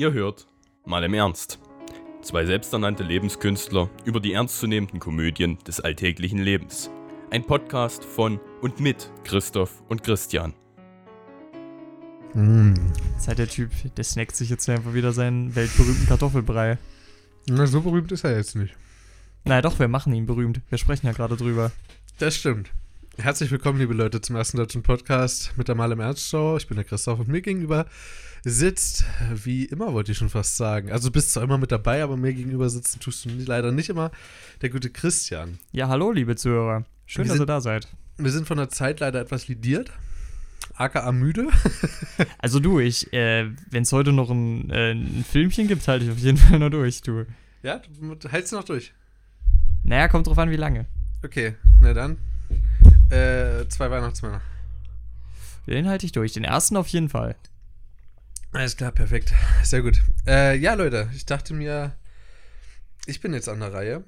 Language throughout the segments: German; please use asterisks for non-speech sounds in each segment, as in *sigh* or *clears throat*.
Ihr hört mal im Ernst. Zwei selbsternannte Lebenskünstler über die ernstzunehmenden Komödien des alltäglichen Lebens. Ein Podcast von und mit Christoph und Christian. Mm. Seid der Typ, der snackt sich jetzt einfach wieder seinen weltberühmten Kartoffelbrei. Na, so berühmt ist er jetzt nicht. Naja, doch, wir machen ihn berühmt. Wir sprechen ja gerade drüber. Das stimmt. Herzlich willkommen, liebe Leute, zum ersten deutschen Podcast mit der Mal im Ernst Show. Ich bin der Christoph und mir gegenüber sitzt, wie immer wollte ich schon fast sagen. Also du bist zwar immer mit dabei, aber mir gegenüber sitzen tust du leider nicht immer. Der gute Christian. Ja, hallo, liebe Zuhörer. Schön, Wir dass ihr sind- da seid. Wir sind von der Zeit leider etwas lidiert. aka müde. *laughs* Also du, ich, äh, wenn es heute noch ein, äh, ein Filmchen gibt, halte ich auf jeden Fall noch durch, du. Ja, du hältst du noch durch. Naja, kommt drauf an, wie lange. Okay, na dann. Äh, zwei Weihnachtsmänner. Den halte ich durch. Den ersten auf jeden Fall. Alles klar, perfekt. Sehr gut. Äh, ja, Leute, ich dachte mir, ich bin jetzt an der Reihe.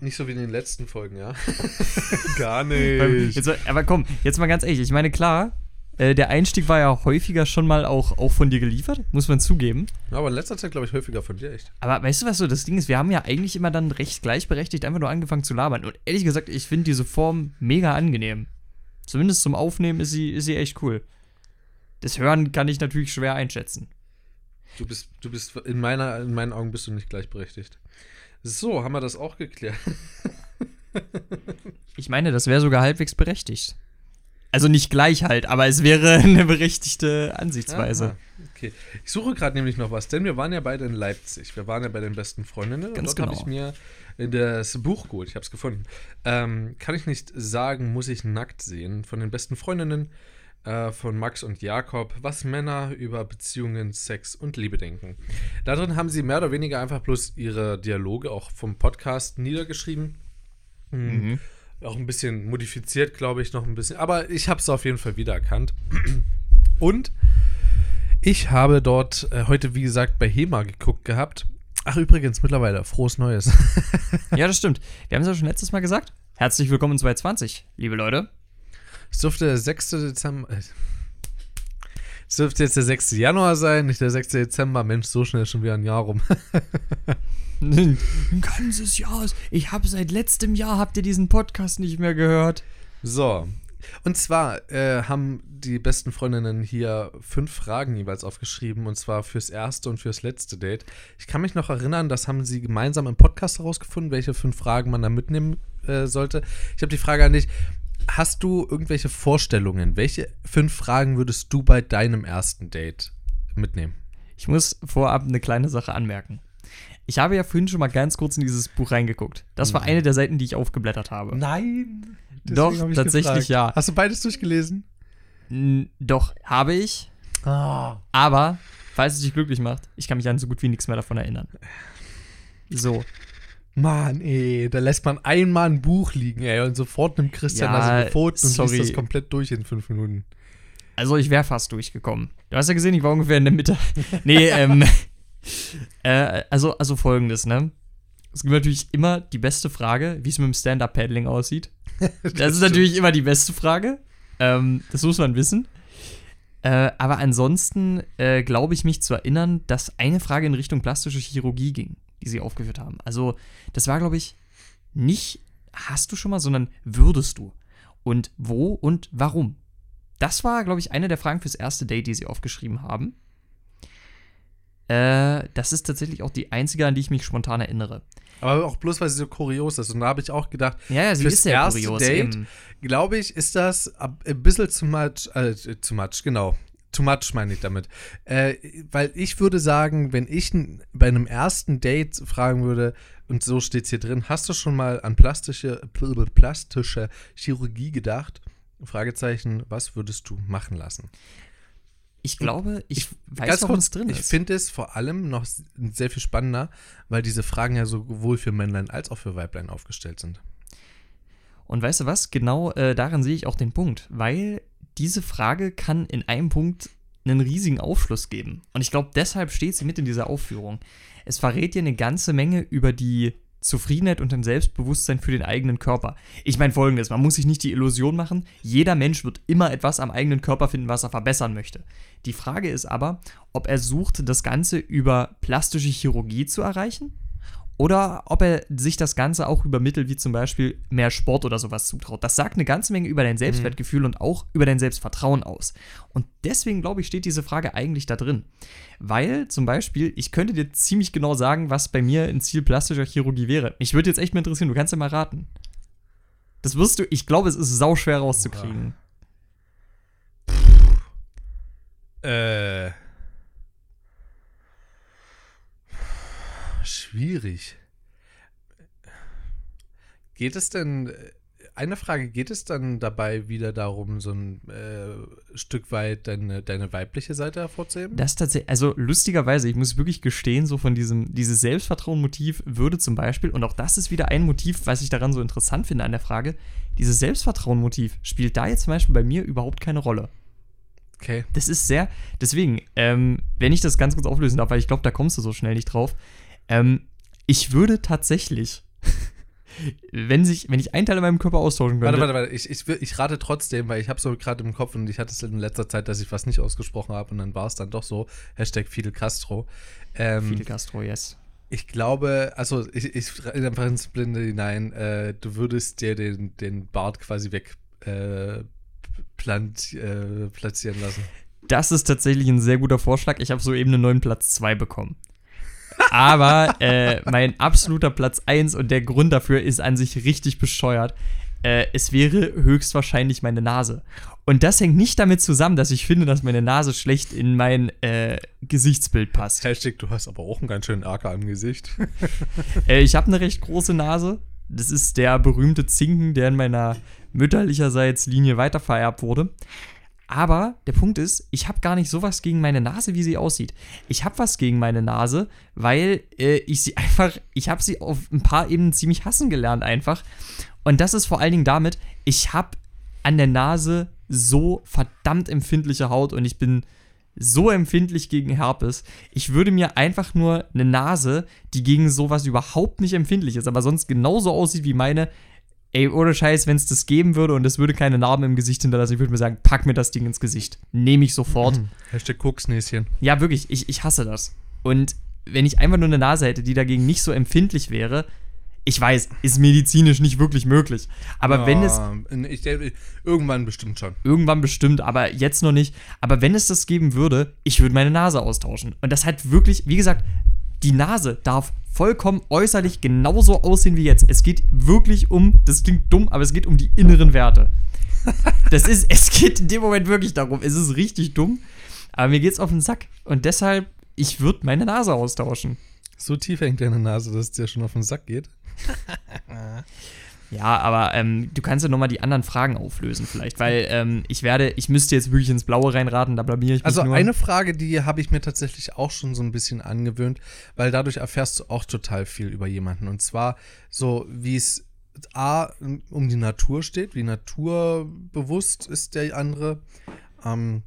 Nicht so wie in den letzten Folgen, ja. *laughs* Gar Beim- Jetzt, aber komm, jetzt mal ganz ehrlich. Ich meine, klar, äh, der Einstieg war ja häufiger schon mal auch, auch von dir geliefert, muss man zugeben. Aber in letzter Zeit, glaube ich, häufiger von dir, echt. Aber weißt du, was so das Ding ist? Wir haben ja eigentlich immer dann recht gleichberechtigt einfach nur angefangen zu labern. Und ehrlich gesagt, ich finde diese Form mega angenehm. Zumindest zum Aufnehmen ist sie, ist sie echt cool. Das Hören kann ich natürlich schwer einschätzen. Du bist, du bist, in, meiner, in meinen Augen bist du nicht gleichberechtigt. So, haben wir das auch geklärt. *laughs* Ich meine, das wäre sogar halbwegs berechtigt. Also nicht gleich halt, aber es wäre *laughs* eine berechtigte Ansichtsweise. Aha, okay. Ich suche gerade nämlich noch was, denn wir waren ja beide in Leipzig. Wir waren ja bei den besten Freundinnen. Ganz und dort habe genau. ich mir das Buch geholt. Ich habe es gefunden. Ähm, kann ich nicht sagen, muss ich nackt sehen. Von den besten Freundinnen äh, von Max und Jakob, was Männer über Beziehungen, Sex und Liebe denken. Darin haben sie mehr oder weniger einfach bloß ihre Dialoge auch vom Podcast niedergeschrieben. Mhm. Auch ein bisschen modifiziert, glaube ich, noch ein bisschen. Aber ich habe es auf jeden Fall wiedererkannt. *clears throat* Und ich habe dort äh, heute, wie gesagt, bei HEMA geguckt gehabt. Ach, übrigens, mittlerweile, frohes Neues. *laughs* Ja, das stimmt. Wir haben es ja schon letztes Mal gesagt. Herzlich willkommen in 2020, liebe Leute. Es dürfte der 6. Dezember. äh, Es dürfte jetzt der 6. Januar sein, nicht der 6. Dezember. Mensch, so schnell schon wieder ein Jahr rum. *laughs* Ein ganzes Jahr. Ich habe seit letztem Jahr, habt ihr diesen Podcast nicht mehr gehört? So. Und zwar äh, haben die besten Freundinnen hier fünf Fragen jeweils aufgeschrieben, und zwar fürs erste und fürs letzte Date. Ich kann mich noch erinnern, das haben sie gemeinsam im Podcast herausgefunden, welche fünf Fragen man da mitnehmen äh, sollte. Ich habe die Frage an dich. Hast du irgendwelche Vorstellungen? Welche fünf Fragen würdest du bei deinem ersten Date mitnehmen? Ich muss vorab eine kleine Sache anmerken. Ich habe ja vorhin schon mal ganz kurz in dieses Buch reingeguckt. Das war eine der Seiten, die ich aufgeblättert habe. Nein. Doch, tatsächlich ja. Hast du beides durchgelesen? N doch, habe ich. Ah. Aber, falls es dich glücklich macht, ich kann mich an so gut wie nichts mehr davon erinnern. So. Mann, ey, da lässt man einmal ein Buch liegen, ey, und sofort nimmt Christian Ja, das Pfoten und sorry. liest das komplett durch in fünf Minuten. Also ich wäre fast durchgekommen. Du hast ja gesehen, ich war ungefähr in der Mitte. Nee, *laughs* ähm. Äh, also, also folgendes, ne? Es gibt natürlich immer die beste Frage, wie es mit dem Stand-Up-Paddling aussieht. *laughs* Das ist natürlich immer die beste Frage. Ähm, das muss man wissen. Äh, aber ansonsten äh, glaube ich mich zu erinnern, dass eine Frage in Richtung plastische Chirurgie ging, die sie aufgeführt haben. Also, das war, glaube ich, nicht hast du schon mal, sondern würdest du. Und wo und warum? Das war, glaube ich, eine der Fragen fürs erste Date, die sie aufgeschrieben haben. Äh, das ist tatsächlich auch die einzige, an die ich mich spontan erinnere. Aber auch bloß, weil sie so kurios ist. Und da habe ich auch gedacht, Ja, ja, sie Fürs ist sehr erste kurios. Date? Glaube ich, ist das ein bisschen zu much, äh, zu much, genau. Too much meine ich damit. Äh, weil ich würde sagen, wenn ich bei einem ersten Date fragen würde, und so steht es hier drin, hast du schon mal an plastische, pl- plastische Chirurgie gedacht? Fragezeichen, was würdest du machen lassen? Ich glaube, ich, weiß, Ganz kurz, es drin ich ist. finde es vor allem noch sehr viel spannender, weil diese Fragen ja sowohl für Männlein als auch für Weiblein aufgestellt sind. Und weißt du was? Genau äh, darin sehe ich auch den Punkt, weil diese Frage kann in einem Punkt einen riesigen Aufschluss geben. Und ich glaube, deshalb steht sie mit in dieser Aufführung. Es verrät dir eine ganze Menge über die Zufriedenheit und ein Selbstbewusstsein für den eigenen Körper. Ich meine folgendes, man muss sich nicht die Illusion machen, jeder Mensch wird immer etwas am eigenen Körper finden, was er verbessern möchte. Die Frage ist aber, ob er sucht, das Ganze über plastische Chirurgie zu erreichen oder ob er sich das Ganze auch über Mittel wie zum Beispiel mehr Sport oder sowas zutraut. Das sagt eine ganze Menge über dein Selbstwertgefühl mhm. und auch über dein Selbstvertrauen aus. Und deswegen, glaube ich, steht diese Frage eigentlich da drin. Weil zum Beispiel, ich könnte dir ziemlich genau sagen, was bei mir ein Ziel plastischer Chirurgie wäre. Mich würde jetzt echt mal interessieren, du kannst ja mal raten. Das wirst du, ich glaube, es ist sauschwer rauszukriegen. Äh. Schwierig. Geht es denn, eine Frage, geht es dann dabei wieder darum, so ein äh, Stück weit deine, deine weibliche Seite hervorzuheben? Das tatsächlich, also lustigerweise, ich muss wirklich gestehen, so von diesem, dieses Selbstvertrauen-Motiv würde zum Beispiel, und auch das ist wieder ein Motiv, was ich daran so interessant finde an der Frage, dieses Selbstvertrauen-Motiv spielt da jetzt zum Beispiel bei mir überhaupt keine Rolle. Okay. Das ist sehr, deswegen, ähm, wenn ich das ganz kurz auflösen darf, weil ich glaube, da kommst du so schnell nicht drauf, ähm, ich würde tatsächlich, *laughs* wenn, sich, wenn ich einen Teil in meinem Körper austauschen könnte. Warte, warte, warte. Ich, ich, ich rate trotzdem, weil ich habe so gerade im Kopf und ich hatte es in letzter Zeit, dass ich was nicht ausgesprochen habe und dann war es dann doch so. Hashtag Fidel Castro. Ähm, Fidel Castro, yes. Ich glaube, also ich, ich einfach ins Blinde hinein, äh, du würdest dir den, den Bart quasi weg äh, plant, äh, platzieren lassen. Das ist tatsächlich ein sehr guter Vorschlag. Ich habe soeben einen neuen Platz 2 bekommen. Aber äh, mein absoluter Platz 1 und der Grund dafür ist an sich richtig bescheuert. Äh, es wäre höchstwahrscheinlich meine Nase. Und das hängt nicht damit zusammen, dass ich finde, dass meine Nase schlecht in mein äh, Gesichtsbild passt. Hashtag, du hast aber auch einen ganz schönen Acker im Gesicht. *laughs* äh, ich habe eine recht große Nase. Das ist der berühmte Zinken, der in meiner mütterlicherseits Linie weitervererbt wurde. Aber der Punkt ist, ich habe gar nicht sowas gegen meine Nase, wie sie aussieht. Ich habe was gegen meine Nase, weil äh, ich sie *laughs* einfach, ich habe sie auf ein paar Ebenen ziemlich hassen gelernt einfach. Und das ist vor allen Dingen damit, ich habe an der Nase so verdammt empfindliche Haut und ich bin so empfindlich gegen Herpes. Ich würde mir einfach nur eine Nase, die gegen sowas überhaupt nicht empfindlich ist, aber sonst genauso aussieht wie meine, ey, ohne Scheiß, wenn es das geben würde und es würde keine Narben im Gesicht hinterlassen, ich würde mir sagen, pack mir das Ding ins Gesicht. Nehme ich sofort. Mhm. Hashtag Koksnäschen. Ja, wirklich, ich, ich hasse das. Und wenn ich einfach nur eine Nase hätte, die dagegen nicht so empfindlich wäre, ich weiß, ist medizinisch nicht wirklich möglich. Aber ja, wenn es. Ich, irgendwann bestimmt schon. Irgendwann bestimmt, aber jetzt noch nicht. Aber wenn es das geben würde, ich würde meine Nase austauschen. Und das hat wirklich, wie gesagt, die Nase darf vollkommen äußerlich genauso aussehen wie jetzt. Es geht wirklich um, das klingt dumm, aber es geht um die inneren Werte. Das ist, es geht in dem Moment wirklich darum. Es ist richtig dumm, aber mir geht's auf den Sack. Und deshalb, ich würde meine Nase austauschen. So tief hängt deine Nase, dass es dir schon auf den Sack geht. *laughs* Ja, aber ähm, du kannst ja nochmal die anderen Fragen auflösen, vielleicht, weil ähm, ich werde, ich müsste jetzt wirklich ins Blaue reinraten, da blamier ich mich Also nur. eine Frage, die habe ich mir tatsächlich auch schon so ein bisschen angewöhnt, weil dadurch erfährst du auch total viel über jemanden. Und zwar so, wie es A, um die Natur steht, wie naturbewusst ist der andere. Ähm,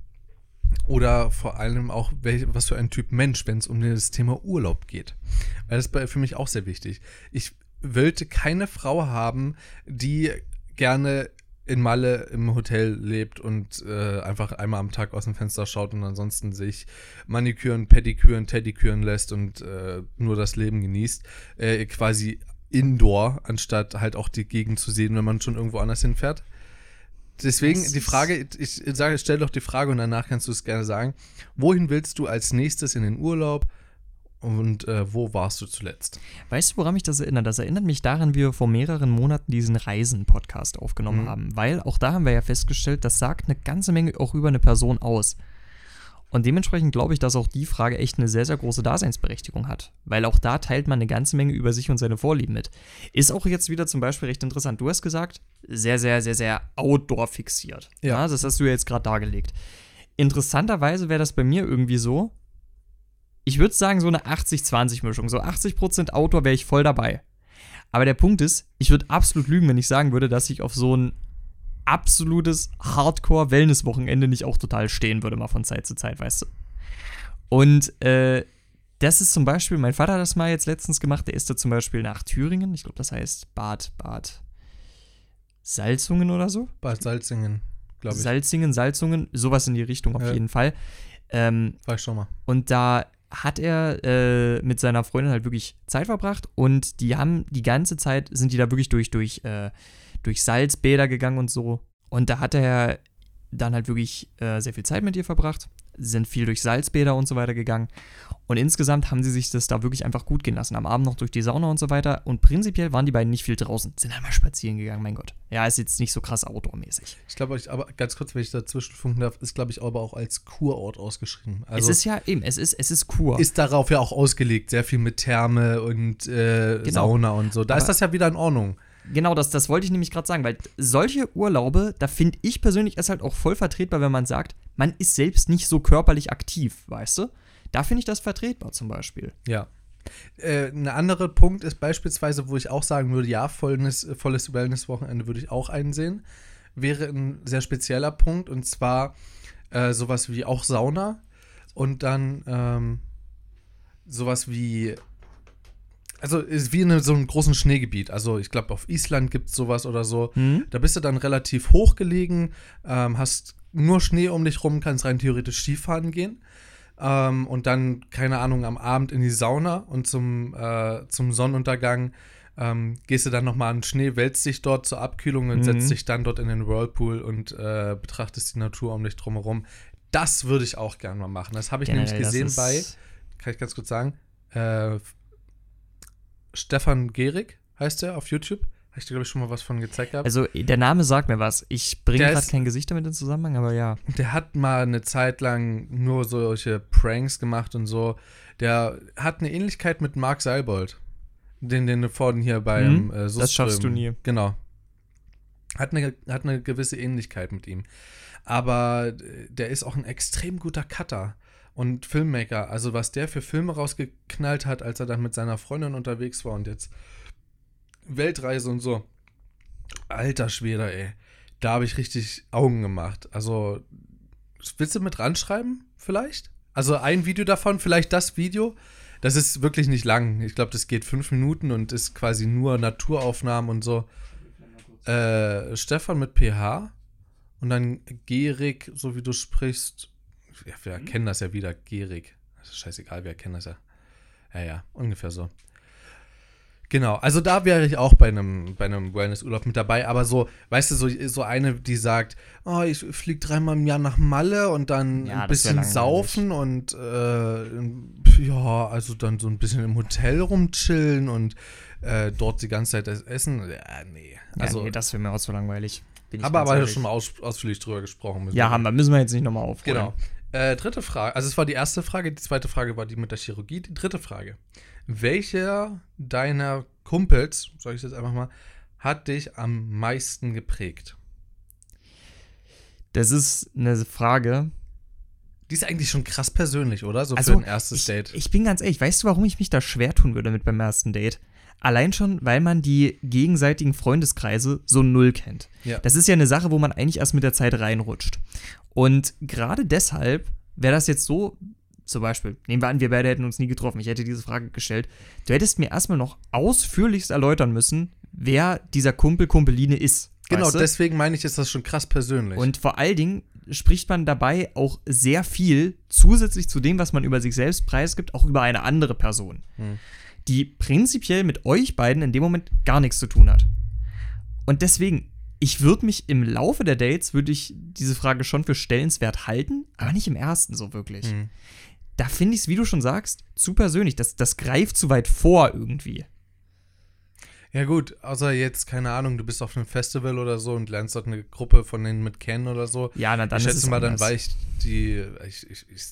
oder vor allem auch, was für ein Typ Mensch, wenn es um das Thema Urlaub geht. Weil das ist für mich auch sehr wichtig. Ich wollte keine Frau haben, die gerne in Malle im Hotel lebt und äh, einfach einmal am Tag aus dem Fenster schaut und ansonsten sich Maniküren, Pediküren, Teddyküren lässt und äh, nur das Leben genießt, äh, quasi indoor, anstatt halt auch die Gegend zu sehen, wenn man schon irgendwo anders hinfährt. Deswegen die Frage, ich sage, stell doch die Frage und danach kannst du es gerne sagen. Wohin willst du als nächstes in den Urlaub? Und äh, wo warst du zuletzt? Weißt du, woran mich das erinnert? Das erinnert mich daran, wie wir vor mehreren Monaten diesen Reisen-Podcast aufgenommen mhm. haben. Weil auch da haben wir ja festgestellt, das sagt eine ganze Menge auch über eine Person aus. Und dementsprechend glaube ich, dass auch die Frage echt eine sehr, sehr große Daseinsberechtigung hat. Weil auch da teilt man eine ganze Menge über sich und seine Vorlieben mit. Ist auch jetzt wieder zum Beispiel recht interessant. Du hast gesagt, sehr, sehr, sehr, sehr outdoor fixiert. Ja. ja das hast du jetzt gerade dargelegt. Interessanterweise wäre das bei mir irgendwie so, ich würde sagen, so eine 80-20-Mischung. So 80% Outdoor wäre ich voll dabei. Aber der Punkt ist, ich würde absolut lügen, wenn ich sagen würde, dass ich auf so ein absolutes Hardcore-Wellness-Wochenende nicht auch total stehen würde, mal von Zeit zu Zeit, weißt du. Und äh, das ist zum Beispiel, mein Vater hat das mal jetzt letztens gemacht, der ist da zum Beispiel nach Thüringen, ich glaube, das heißt Bad, Bad Salzungen oder so. Bad Salzingen, glaube ich. Salzingen, Salzungen, sowas in die Richtung auf Ja. jeden Fall. Ähm, War ich schon mal. und da hat er äh, mit seiner Freundin halt wirklich Zeit verbracht und die haben die ganze Zeit, sind die da wirklich durch, durch, äh, durch Salzbäder gegangen und so. Und da hat er dann halt wirklich äh, sehr viel Zeit mit ihr verbracht, sind viel durch Salzbäder und so weiter gegangen. Und insgesamt haben sie sich das da wirklich einfach gut gehen lassen. Am Abend noch durch die Sauna und so weiter. Und prinzipiell waren die beiden nicht viel draußen. Sind einmal spazieren gegangen, mein Gott. Ja, ist jetzt nicht so krass outdoor-mäßig. Ich glaube, ich, aber ganz kurz, wenn ich dazwischen funken darf, ist, glaube ich, aber auch als Kurort ausgeschrieben. Also es ist ja eben, es ist, es ist Kur. ist darauf ja auch ausgelegt, sehr viel mit Therme und äh, Genau. Sauna und so. Da ist Aber- das ja wieder in Ordnung. Genau, das, das wollte ich nämlich gerade sagen, weil solche Urlaube, da finde ich persönlich es halt auch voll vertretbar, wenn man sagt, man ist selbst nicht so körperlich aktiv, weißt du? Da finde ich das vertretbar zum Beispiel. Ja. Äh, ein anderer Punkt ist beispielsweise, wo ich auch sagen würde, ja, volles, volles Wellness-Wochenende würde ich auch einsehen, wäre ein sehr spezieller Punkt und zwar äh, sowas wie auch Sauna und dann ähm, sowas wie, also ist wie in so einem großen Schneegebiet. Also ich glaube, auf Island gibt es sowas oder so. Hm? Da bist du dann relativ hoch gelegen, ähm, hast nur Schnee um dich rum, kannst rein theoretisch Skifahren gehen. Ähm, und dann, keine Ahnung, am Abend in die Sauna und zum, äh, zum Sonnenuntergang ähm, gehst du dann nochmal an den Schnee, wälzt dich dort zur Abkühlung und Mhm. setzt dich dann dort in den Whirlpool und äh, betrachtest die Natur um dich drumherum. Das würde ich auch gerne mal machen. Das habe ich nämlich Generell, das gesehen bei, kann ich ganz kurz sagen, äh, Stefan Gehrig heißt er auf YouTube. Habe ich dir, glaube ich, schon mal was von gezeigt gehabt. Also, der Name sagt mir was. Ich bringe gerade kein Gesicht damit in Zusammenhang, aber ja. Der hat mal eine Zeit lang nur solche Pranks gemacht und so. Der hat eine Ähnlichkeit mit Mark Seilbold. Den, den vorhin hier beim Mhm, äh, das schaffst du nie. Genau. Hat eine, hat eine gewisse Ähnlichkeit mit ihm. Aber der ist auch ein extrem guter Cutter und Filmmaker. Also was der für Filme rausgeknallt hat, als er dann mit seiner Freundin unterwegs war und jetzt Weltreise und so. Alter Schwede, ey. Da habe ich richtig Augen gemacht. Also, willst du mit ranschreiben, vielleicht? Also ein Video davon, vielleicht das Video. Das ist wirklich nicht lang. Ich glaube, das geht fünf Minuten und ist quasi nur Naturaufnahmen und so. Äh, Stefan mit PH und dann Gerig, so wie du sprichst. Ja, wir kennen das ja wieder, ist scheißegal, wir kennen das ja. Ja, ja, ungefähr so. Genau, also da wäre ich auch bei einem, bei einem Wellnessurlaub mit dabei, aber so, weißt du, so, so eine, die sagt, oh, ich fliege dreimal im Jahr nach Malle und dann Ja, ein bisschen saufen und äh, ja, also dann so ein bisschen im Hotel rumchillen und äh, dort die ganze Zeit das essen. Ja, nee. Ja, Also, nee, das wäre mir auch zu langweilig. Bin ich wir ganz aber ehrlich. schon mal aus, ausführlich drüber gesprochen. müssen Ja, wir- haben wir. Müssen wir jetzt nicht nochmal aufrollen. Genau. Äh, dritte Frage. Also es war die erste Frage, die zweite Frage war die mit der Chirurgie. Die dritte Frage. Welcher deiner Kumpels, sag ich jetzt einfach mal, hat dich am meisten geprägt? Das ist eine Frage. Die ist eigentlich schon krass persönlich, oder? So Also, für ein erstes ich, Date. Ich bin ganz ehrlich, weißt du, warum ich mich da schwer tun würde mit beim ersten Date? Allein schon, weil man die gegenseitigen Freundeskreise so null kennt. Ja. Das ist ja eine Sache, wo man eigentlich erst mit der Zeit reinrutscht. Und gerade deshalb wäre das jetzt so, zum Beispiel, nehmen wir an, wir beide hätten uns nie getroffen, ich hätte diese Frage gestellt, du hättest mir erstmal noch ausführlichst erläutern müssen, wer dieser Kumpel, Kumpeline ist. genau, weißt du? deswegen meine ich, ist das schon krass persönlich. Und vor allen Dingen spricht man dabei auch sehr viel zusätzlich zu dem, was man über sich selbst preisgibt, auch über eine andere Person, Hm. Die prinzipiell mit euch beiden in dem Moment gar nichts zu tun hat. Und deswegen, ich würde mich im Laufe der Dates, würde ich diese Frage schon für stellenswert halten, aber nicht im ersten so wirklich. Hm. Da finde ich es, wie du schon sagst, zu persönlich. Das, das greift zu weit vor irgendwie. Ja gut, außer jetzt, keine Ahnung, du bist auf einem Festival oder so und lernst dort eine Gruppe von denen mit kennen oder so. Ja, na dann ich schätze mal, dann anders. weicht die, ich, ich, ich,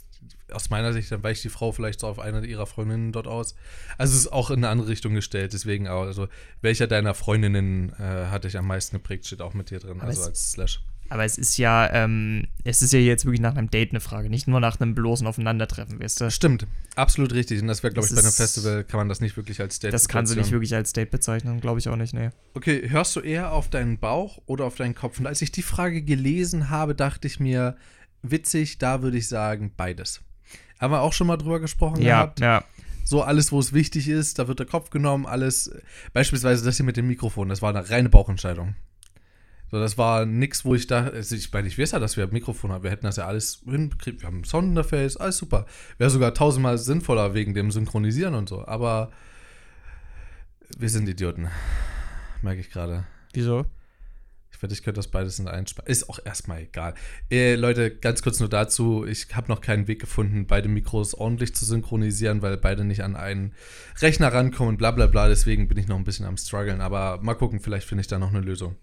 aus meiner Sicht, dann weicht die Frau vielleicht so auf eine ihrer Freundinnen dort aus. Also es ist auch in eine andere Richtung gestellt, deswegen auch, also welcher deiner Freundinnen äh, hat dich am meisten geprägt, steht auch mit dir drin, Aber also es- als Slash. Aber es ist ja, ähm, es ist ja jetzt wirklich nach einem Date eine Frage, nicht nur nach einem bloßen Aufeinandertreffen, weißt du? Stimmt, absolut richtig. Und das wäre, glaube ich, bei einem Festival kann man das nicht wirklich als Date Das kann sie nicht wirklich als Date bezeichnen, glaube ich auch nicht, nee. Okay, hörst du eher auf deinen Bauch oder auf deinen Kopf? Und als ich die Frage gelesen habe, dachte ich mir, witzig, da würde ich sagen, beides. Haben wir auch schon mal drüber gesprochen Ja, gehabt. ja. So alles, wo es wichtig ist, da wird der Kopf genommen, alles. Beispielsweise das hier mit dem Mikrofon, das war eine reine Bauchentscheidung. So, das war nix, wo ich da, also ich meine, ich weiß ja, dass wir ein Mikrofon haben, wir hätten das ja alles hingekriegt, wir haben ein Soundinterface, alles super. Wäre sogar tausendmal sinnvoller wegen dem Synchronisieren und so, aber wir sind Idioten, merke ich gerade. Wieso? Ich wette, ich könnte das beides in einen Sp Ist auch erstmal egal. Äh, Leute, ganz kurz nur dazu, ich habe noch keinen Weg gefunden, beide Mikros ordentlich zu synchronisieren, weil beide nicht an einen Rechner rankommen, bla bla bla, deswegen bin ich noch ein bisschen am struggeln, aber mal gucken, vielleicht finde ich da noch eine Lösung.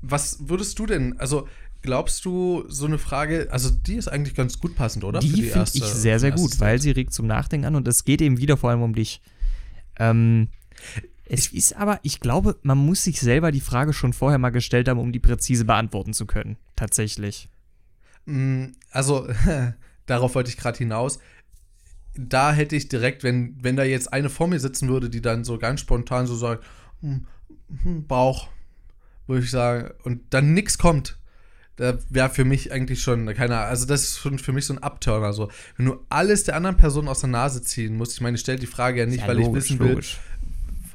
Was würdest du denn, also glaubst du, so eine Frage, also die ist eigentlich ganz gut passend, oder? Die, Für finde ich sehr, sehr gut, weil sie regt zum Nachdenken an und es geht eben wieder vor allem um dich. Ähm, es ist aber, ich glaube, man muss sich selber die Frage schon vorher mal gestellt haben, um die präzise beantworten zu können. Tatsächlich. Mm, Also, *laughs* darauf wollte ich gerade hinaus. Da hätte ich direkt, wenn, wenn da jetzt eine vor mir sitzen würde, die dann so ganz spontan so sagt, hm, hm, Bauch, würde ich sagen, und dann nichts kommt, da wäre für mich eigentlich schon, keine Ahnung, also das ist schon für mich so ein Abturner. So. Wenn du alles der anderen Person aus der Nase ziehen musst, ich meine, ich stelle die Frage ja nicht, Ja, weil logisch, ich wissen will, logisch.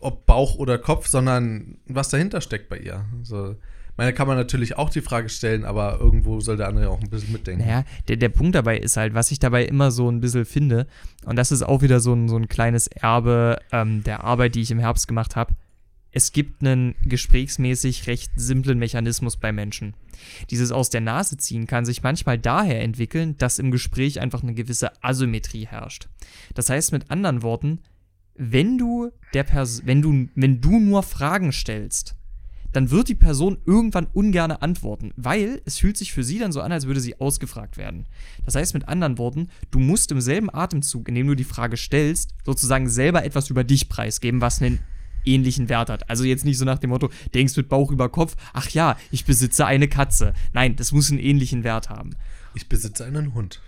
Ob Bauch oder Kopf, sondern was dahinter steckt bei ihr. So. Meine kann man natürlich auch die Frage stellen, aber irgendwo soll der andere auch ein bisschen mitdenken. Naja, der, der Punkt dabei ist halt, was ich dabei immer so ein bisschen finde, und das ist auch wieder so ein, so ein kleines Erbe ähm, der Arbeit, die ich im Herbst gemacht habe. Es gibt einen gesprächsmäßig recht simplen Mechanismus bei Menschen. Dieses aus der Nase ziehen kann sich manchmal daher entwickeln, dass im Gespräch einfach eine gewisse Asymmetrie herrscht. Das heißt mit anderen Worten, wenn du der Pers wenn du wenn du nur Fragen stellst, dann wird die Person irgendwann ungern antworten, weil es fühlt sich für sie dann so an, als würde sie ausgefragt werden. Das heißt mit anderen Worten, du musst im selben Atemzug, in dem du die Frage stellst, sozusagen selber etwas über dich preisgeben, was einen ähnlichen Wert hat. Also jetzt nicht so nach dem Motto, denkst mit Bauch über Kopf, ach ja, ich besitze eine Katze. Nein, das muss einen ähnlichen Wert haben. Ich besitze einen Hund.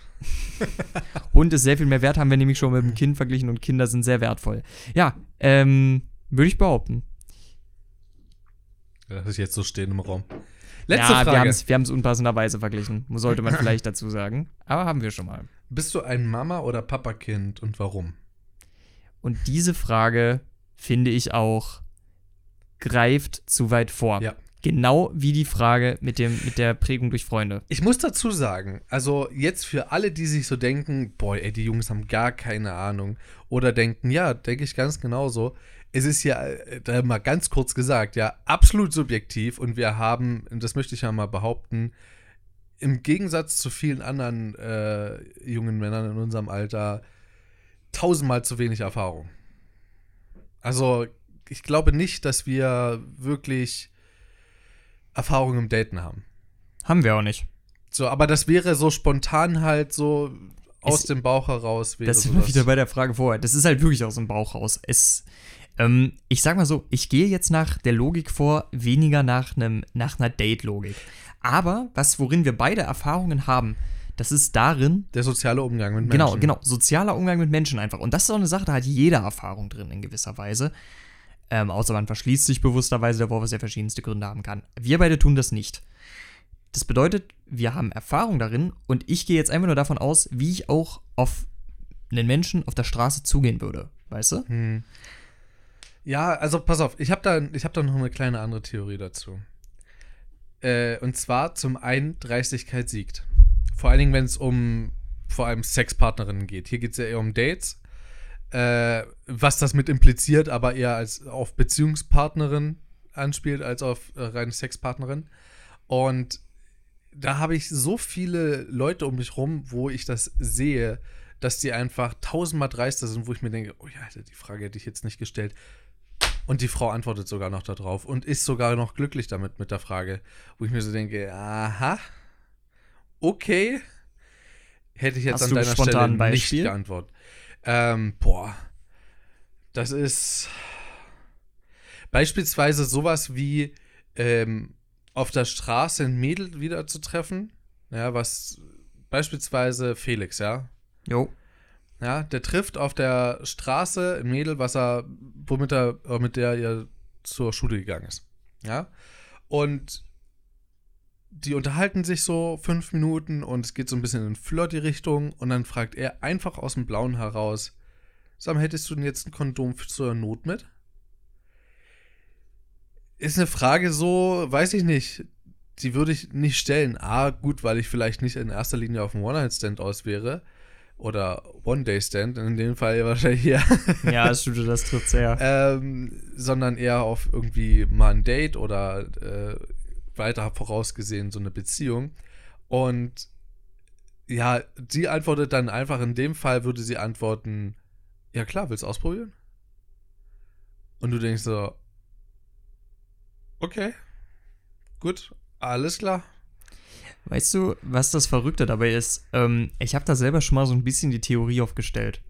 *laughs* Hund ist sehr viel mehr wert, haben wir nämlich schon mit dem Kind verglichen und Kinder sind sehr wertvoll. Ja, ähm, würde ich behaupten. Lass ich jetzt so stehen im Raum. Letzte ja, wir Frage. haben es wir unpassenderweise verglichen, sollte man *laughs* vielleicht dazu sagen. Aber haben wir schon mal. Bist du ein Mama- oder Papakind und warum? Und diese Frage, finde ich auch, greift zu weit vor. Ja. Genau wie die Frage mit, dem, mit der Prägung durch Freunde. Ich muss dazu sagen, also jetzt für alle, die sich so denken, boah, ey, die Jungs haben gar keine Ahnung. Oder denken, ja, denke ich ganz genauso. Es ist ja, äh, da mal ganz kurz gesagt, ja, absolut subjektiv und wir haben, das möchte ich ja mal behaupten, im Gegensatz zu vielen anderen äh, jungen Männern in unserem Alter tausendmal zu wenig Erfahrung. Also, ich glaube nicht, dass wir wirklich Erfahrung im Daten haben. Haben wir auch nicht. So, aber das wäre so spontan halt so aus Es- dem Bauch heraus. Wäre Das sind wir wieder bei der Frage vorher. Das ist halt wirklich aus dem Bauch raus. Es, ähm, ich sag mal so, ich gehe jetzt nach der Logik vor, weniger nach, einem, nach einer Date-Logik. Aber was, worin wir beide Erfahrungen haben, das ist darin, Der soziale Umgang mit Menschen. Genau, genau. Sozialer Umgang mit Menschen einfach. Und das ist auch eine Sache, da hat jeder Erfahrung drin in gewisser Weise. Ähm, außer man verschließt sich bewussterweise davor, was ja verschiedenste Gründe haben kann. Wir beide tun das nicht. Das bedeutet, wir haben Erfahrung darin und ich gehe jetzt einfach nur davon aus, wie ich auch auf einen Menschen auf der Straße zugehen würde. Weißt du? Hm. Ja, also pass auf, ich habe da, hab da noch eine kleine andere Theorie dazu. Äh, und zwar zum einen, Dreistigkeit siegt. Vor allen Dingen, wenn es um vor allem Sexpartnerinnen geht. Hier geht es ja eher um Dates. Äh, was das mit impliziert, aber eher als auf Beziehungspartnerin anspielt, als auf äh, reine Sexpartnerin. Und da habe ich so viele Leute um mich rum, wo ich das sehe, dass die einfach tausendmal dreister sind, wo ich mir denke, oh ja, die Frage hätte ich jetzt nicht gestellt. Und die Frau antwortet sogar noch darauf und ist sogar noch glücklich damit mit der Frage, wo ich mir so denke, aha, okay, hätte ich jetzt Hast an deiner Stelle nicht geantwortet. Ähm, boah, das ist beispielsweise sowas wie ähm, auf der Straße ein Mädel wieder zu treffen, ja, was beispielsweise Felix, ja, Jo. ja, der trifft auf der Straße ein Mädel, was er, womit er, mit der er zur Schule gegangen ist. Ja. Und die unterhalten sich so fünf Minuten und es geht so ein bisschen in Flirty-Richtung und dann fragt er einfach aus dem Blauen heraus, Sag mal, hättest du denn jetzt ein Kondom zur Not mit? Ist eine Frage so, weiß ich nicht. Die würde ich nicht stellen. A, gut, weil ich vielleicht nicht in erster Linie auf dem One-Night-Stand aus wäre. Oder One-Day-Stand, in dem Fall wahrscheinlich ja. Ja, das stimmt, das trifft sehr. ähm, sondern eher auf irgendwie mal ein Date oder äh, weiter vorausgesehen so eine Beziehung. Und ja, die antwortet dann einfach, in dem Fall würde sie antworten, ja klar, willst du ausprobieren? Und du denkst so, okay, gut, alles klar. Weißt du, was das Verrückte dabei ist? Ähm, ich habe da selber schon mal so ein bisschen die Theorie aufgestellt.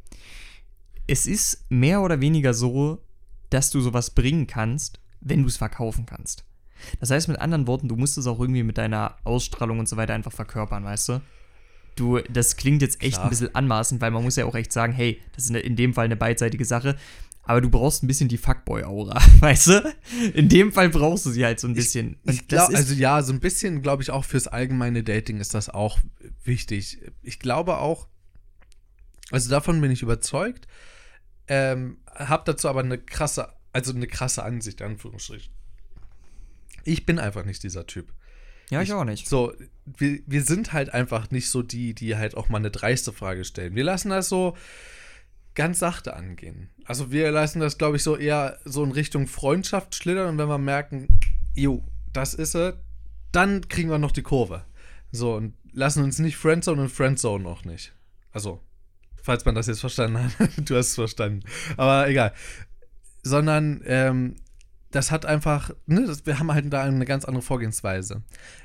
Es ist mehr oder weniger so, dass du sowas bringen kannst, wenn du es verkaufen kannst. Das heißt mit anderen Worten, du musst es auch irgendwie mit deiner Ausstrahlung und so weiter einfach verkörpern, weißt du? Du, das klingt jetzt echt Klar. ein bisschen anmaßend, weil man muss ja auch echt sagen, hey, das ist eine, in dem Fall eine beidseitige Sache, aber du brauchst ein bisschen die Fuckboy-Aura, *laughs* weißt du? In dem Fall brauchst du sie halt so ein bisschen. Und Ich glaube, also ja, so ein bisschen, glaube ich, auch fürs allgemeine Dating ist das auch wichtig. Ich glaube auch, also davon bin ich überzeugt, ähm, habe dazu aber eine krasse, also eine krasse Ansicht, in Anführungsstrichen. Ich bin einfach nicht dieser Typ. ja, ich auch nicht. So, wir, wir sind halt einfach nicht so die, die halt auch mal eine dreiste Frage stellen. Wir lassen das so ganz sachte angehen. Also wir lassen das, glaube ich, so eher so in Richtung Freundschaft schlittern und wenn wir merken, jo, das ist es, dann kriegen wir noch die Kurve. So, und lassen uns nicht Friendzone und Friendzone auch nicht. Also, falls man das jetzt verstanden hat, *laughs* du hast es verstanden. Aber egal. Sondern, ähm, das hat einfach, ne, das, wir haben halt da eine ganz andere Vorgehensweise.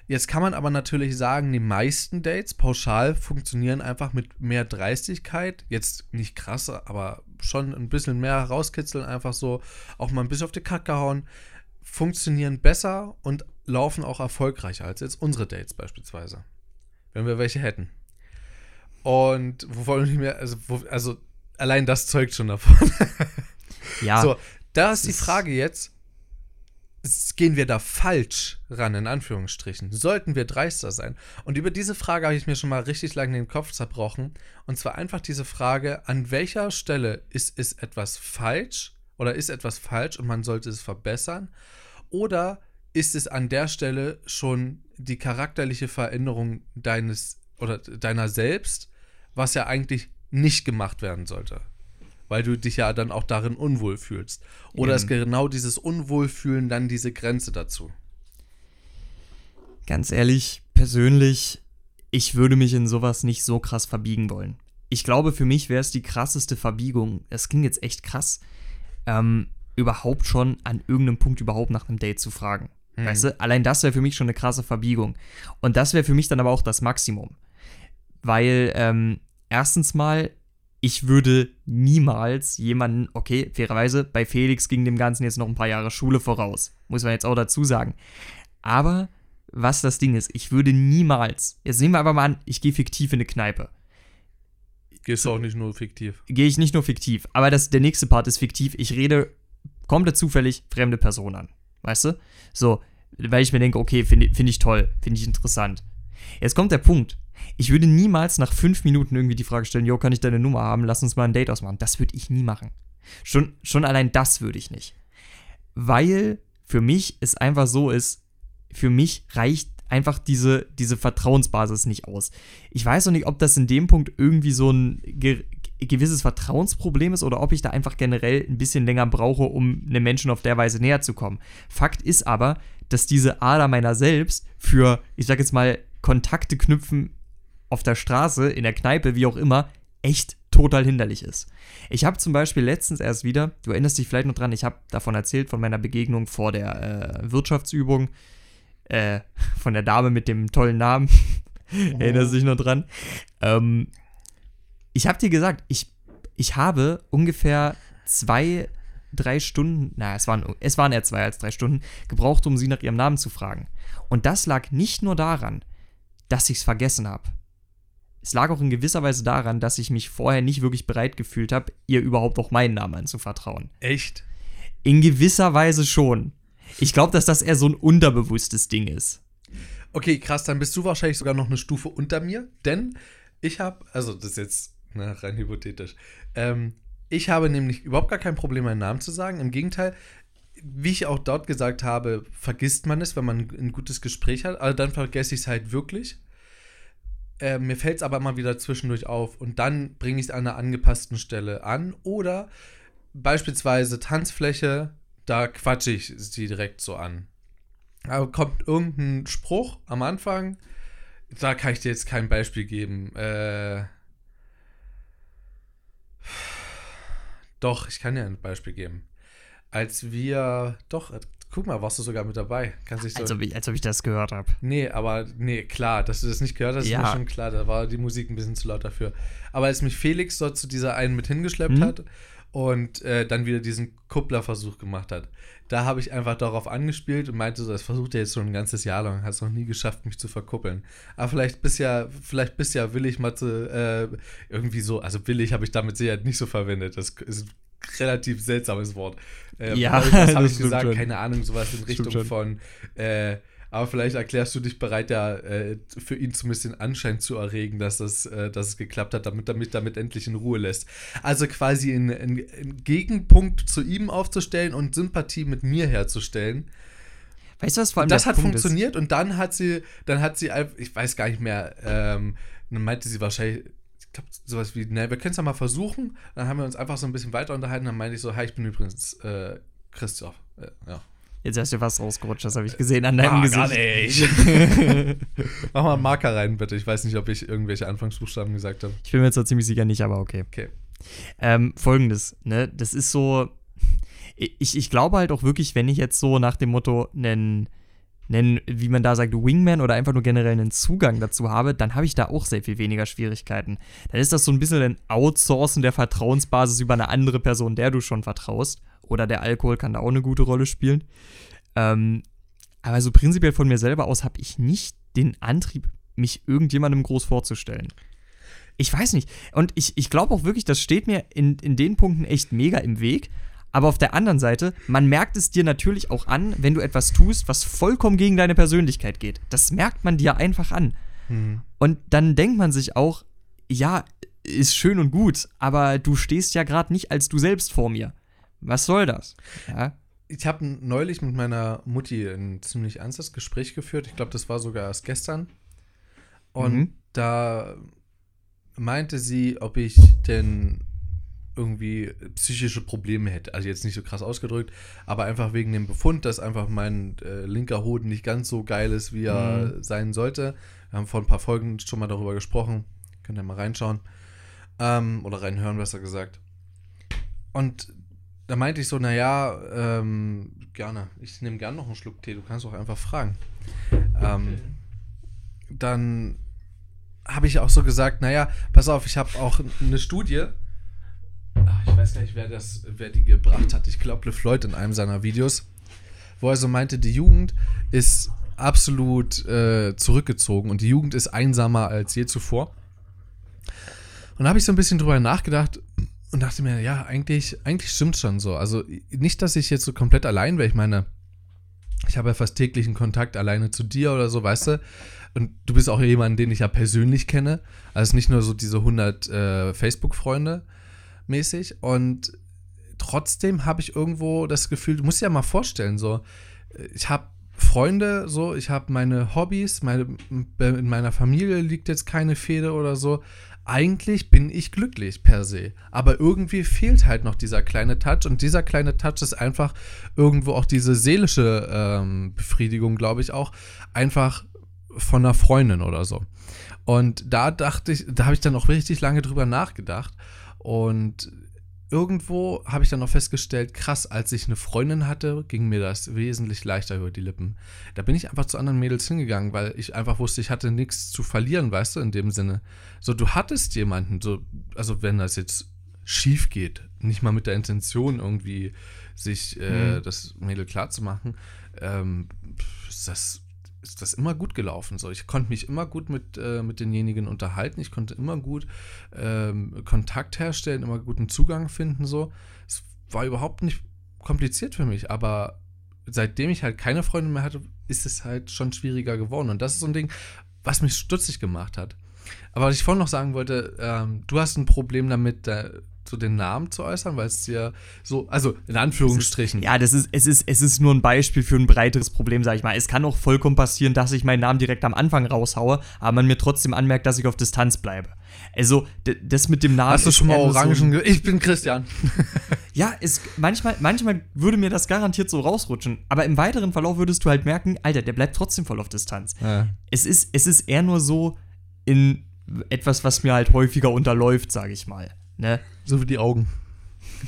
Jetzt kann man aber natürlich sagen, die meisten Dates pauschal funktionieren einfach mit mehr Dreistigkeit. Jetzt nicht krasse, aber schon ein bisschen mehr rauskitzeln, einfach so auch mal ein bisschen auf die Kacke hauen. Funktionieren besser und laufen auch erfolgreicher als jetzt unsere Dates beispielsweise. Wenn wir welche hätten. Und wovon nicht mehr, also, wo, also allein das zeugt schon davon. Ja, *laughs* So, da ist die Frage jetzt, gehen wir da falsch ran, in Anführungsstrichen? Sollten wir dreister sein? Und über diese Frage habe ich mir schon mal richtig lange den Kopf zerbrochen. Und zwar einfach diese Frage, an welcher Stelle ist, ist etwas falsch oder ist etwas falsch und man sollte es verbessern? Oder ist es an der Stelle schon die charakterliche Veränderung deines oder deiner selbst, was ja eigentlich nicht gemacht werden sollte? Weil du dich ja dann auch darin unwohl fühlst. Oder ist genau dieses Unwohlfühlen dann diese Grenze dazu? ganz ehrlich, persönlich, ich würde mich in sowas nicht so krass verbiegen wollen. Ich glaube, für mich wäre es die krasseste Verbiegung. Es klingt jetzt echt krass, ähm, überhaupt schon an irgendeinem Punkt überhaupt nach einem Date zu fragen. Weißt du, allein das wäre für mich schon eine krasse Verbiegung. Und das wäre für mich dann aber auch das Maximum. Weil, ähm, erstens mal, ich würde niemals jemanden, okay, fairerweise, bei Felix ging dem Ganzen jetzt noch ein paar Jahre Schule voraus. Muss man jetzt auch dazu sagen. Aber was das Ding ist, ich würde niemals, jetzt nehmen wir aber mal an, ich gehe fiktiv in eine Kneipe. Gehst du auch nicht nur fiktiv. Gehe ich nicht nur fiktiv, aber das, der nächste Part ist fiktiv. Ich rede komplett zufällig fremde Personen an. Weißt du? So, weil ich mir denke, okay, finde find ich toll, finde ich interessant. Jetzt kommt der Punkt. Ich würde niemals nach fünf Minuten irgendwie die Frage stellen, jo, kann ich deine Nummer haben? Lass uns mal ein Date ausmachen. Das würde ich nie machen. Schon, schon allein das würde ich nicht. Weil für mich es einfach so ist, für mich reicht einfach diese, diese Vertrauensbasis nicht aus. Ich weiß noch nicht, ob das in dem Punkt irgendwie so ein ge gewisses Vertrauensproblem ist oder ob ich da einfach generell ein bisschen länger brauche, um einem Menschen auf der Weise näher zu kommen. Fakt ist aber, dass diese Ader meiner selbst für, ich sag jetzt mal, Kontakte knüpfen auf der Straße, in der Kneipe, wie auch immer, echt total hinderlich ist. Ich habe zum Beispiel letztens erst wieder, du erinnerst dich vielleicht noch dran, ich habe davon erzählt, von meiner Begegnung vor der äh, Wirtschaftsübung, äh, von der Dame mit dem tollen Namen. *laughs* Erinnerst du dich noch dran? Ähm, ich habe dir gesagt, ich, ich habe ungefähr zwei, drei Stunden, na, es waren, es waren eher zwei als drei Stunden, gebraucht, um sie nach ihrem Namen zu fragen. Und das lag nicht nur daran, dass ich es vergessen habe. Es lag auch in gewisser Weise daran, dass ich mich vorher nicht wirklich bereit gefühlt habe, ihr überhaupt auch meinen Namen anzuvertrauen. Echt? In gewisser Weise schon. Ich glaube, dass das eher so ein unterbewusstes Ding ist. Okay, krass, dann bist du wahrscheinlich sogar noch eine Stufe unter mir, denn ich habe, also das ist jetzt ne, rein hypothetisch, ähm, Ich habe nämlich überhaupt gar kein Problem, meinen Namen zu sagen. Im Gegenteil, wie ich auch dort gesagt habe, vergisst man es, wenn man ein gutes Gespräch hat. Also dann vergesse ich es halt wirklich. Äh, mir fällt es aber immer wieder zwischendurch auf und dann bringe ich es an einer angepassten Stelle an. Oder beispielsweise Tanzfläche, da quatsche ich sie direkt so an. Aber kommt irgendein Spruch am Anfang, da kann ich dir jetzt kein Beispiel geben. Äh, doch, ich kann dir ein Beispiel geben. Als wir, doch, guck mal, warst du sogar mit dabei. Kannst dich so, Als ob ich, als ob ich das gehört habe. Nee, aber nee, klar, dass du das nicht gehört hast, ist Ja. mir schon klar. Da war die Musik ein bisschen zu laut dafür. Aber als mich Felix dort zu dieser einen mit hingeschleppt Mhm. hat und äh, dann wieder diesen Kupplerversuch gemacht hat, da habe ich einfach darauf angespielt und meinte so, das versucht er jetzt schon ein ganzes Jahr lang, hat es noch nie geschafft, mich zu verkuppeln. Aber vielleicht bist ja, vielleicht ja willig, Matze, äh, irgendwie so, also willig habe ich damit sicher nicht so verwendet. Das ist relativ seltsames Wort. Äh, Ja, was habe das ich gesagt? schon. Keine Ahnung, sowas in Richtung von äh, aber vielleicht erklärst du dich bereit, ja, äh, für ihn zumindest den Anschein zu erregen, dass es, äh, dass es geklappt hat, damit er mich damit endlich in Ruhe lässt. Also quasi einen, einen, Gegenpunkt zu ihm aufzustellen und Sympathie mit mir herzustellen. Weißt du, was vor allem Und das hat Punkt ist? funktioniert und dann hat sie, dann hat sie, ich weiß gar nicht mehr, ähm, dann meinte sie wahrscheinlich, ich glaube, sowas wie, ne, wir können es ja mal versuchen. Dann haben wir uns einfach so ein bisschen weiter unterhalten. Dann meinte ich so, hi, ich bin übrigens äh, Christoph. Äh, ja. Jetzt hast du was rausgerutscht, das habe ich gesehen an deinem Ah, Gesicht. gar nicht. *laughs* Mach mal einen Marker rein, bitte. Ich weiß nicht, ob ich irgendwelche Anfangsbuchstaben gesagt habe. Ich bin mir zwar ziemlich sicher nicht, aber okay. Okay. Ähm, Folgendes, ne, das ist so, ich, ich glaube halt auch wirklich, wenn ich jetzt so nach dem Motto einen, einen, wie man da sagt, Wingman oder einfach nur generell einen Zugang dazu habe, dann habe ich da auch sehr viel weniger Schwierigkeiten. Dann ist das so ein bisschen ein Outsourcen der Vertrauensbasis über eine andere Person, der du schon vertraust. Oder der Alkohol kann da auch eine gute Rolle spielen. Ähm, aber so prinzipiell von mir selber aus habe ich nicht den Antrieb, mich irgendjemandem groß vorzustellen. Ich weiß nicht. Und ich, ich glaube auch wirklich, das steht mir in, in den Punkten echt mega im Weg. Aber auf der anderen Seite, man merkt es dir natürlich auch an, wenn du etwas tust, was vollkommen gegen deine Persönlichkeit geht. Das merkt man dir einfach an. Hm. Und dann denkt man sich auch, ja, ist schön und gut, aber du stehst ja gerade nicht als du selbst vor mir. Was soll das? Ja. Ich habe neulich mit meiner Mutti ein ziemlich ernstes Gespräch geführt. Ich glaube, das war sogar erst gestern. Und Mhm. da meinte sie, ob ich denn irgendwie psychische Probleme hätte. Also jetzt nicht so krass ausgedrückt, aber einfach wegen dem Befund, dass einfach mein äh, linker Hoden nicht ganz so geil ist, wie er sein sollte. Wir haben vor ein paar Folgen schon mal darüber gesprochen. Könnt ihr mal reinschauen. Ähm, oder reinhören, besser gesagt. Und da meinte ich so, naja, ähm, gerne. Ich nehme gerne noch einen Schluck Tee. Du kannst auch einfach fragen. Ähm, dann habe ich auch so gesagt, naja, pass auf, ich habe auch eine Studie. Ich weiß gar nicht, wer, das, wer die gebracht hat. Ich glaube, LeFloid in einem seiner Videos, wo er so meinte, die Jugend ist absolut äh, zurückgezogen und die Jugend ist einsamer als je zuvor. Und da habe ich so ein bisschen drüber nachgedacht und dachte mir, ja, eigentlich, eigentlich stimmt schon so. Also nicht, dass ich jetzt so komplett allein wäre. Ich meine, ich habe ja fast täglichen Kontakt alleine zu dir oder so, weißt du? Und du bist auch jemand, den ich ja persönlich kenne. Also nicht nur so diese 100 äh, Facebook-Freunde mäßig. Und trotzdem habe ich irgendwo das Gefühl, du musst dir ja mal vorstellen, so, ich habe Freunde, so, ich habe meine Hobbys, meine, in meiner Familie liegt jetzt keine Fehde oder so. Eigentlich bin ich glücklich per se. Aber irgendwie fehlt halt noch dieser kleine Touch. Und dieser kleine Touch ist einfach irgendwo auch diese seelische ähm, Befriedigung, glaube ich, auch einfach von einer Freundin oder so. Und da dachte ich, da habe ich dann auch richtig lange drüber nachgedacht. Und irgendwo habe ich dann auch festgestellt, krass, als ich eine Freundin hatte, ging mir das wesentlich leichter über die Lippen. Da bin ich einfach zu anderen Mädels hingegangen, weil ich einfach wusste, ich hatte nichts zu verlieren, weißt du, in dem Sinne. So, du hattest jemanden, so, also wenn das jetzt schief geht, nicht mal mit der Intention irgendwie sich äh, Mhm. das Mädel klar zu machen, ähm, ist das ist das immer gut gelaufen. So, ich konnte mich immer gut mit, äh, mit denjenigen unterhalten. Ich konnte immer gut ähm, Kontakt herstellen, immer guten Zugang finden. So, es war überhaupt nicht kompliziert für mich. Aber seitdem ich halt keine Freundin mehr hatte, ist es halt schon schwieriger geworden. Und das ist so ein Ding, was mich stutzig gemacht hat. Aber was ich vorhin noch sagen wollte, ähm, du hast ein Problem damit, da, so den Namen zu äußern, weil es dir so, also in Anführungsstrichen. Ja, das ist, es ist, es ist nur ein Beispiel für ein breiteres Problem, sag ich mal. Es kann auch vollkommen passieren, dass ich meinen Namen direkt am Anfang raushaue, aber man mir trotzdem anmerkt, dass ich auf Distanz bleibe. Also, das mit dem Namen. Hast du ist schon mal so Orangen? ge- ich bin Christian. *laughs* Ja, es, manchmal, manchmal würde mir das garantiert so rausrutschen. Aber im weiteren Verlauf würdest du halt merken, Alter, der bleibt trotzdem voll auf Distanz. Ja. Es ist, es ist eher nur so in etwas, was mir halt häufiger unterläuft, sage ich mal. Ne? So wie die Augen.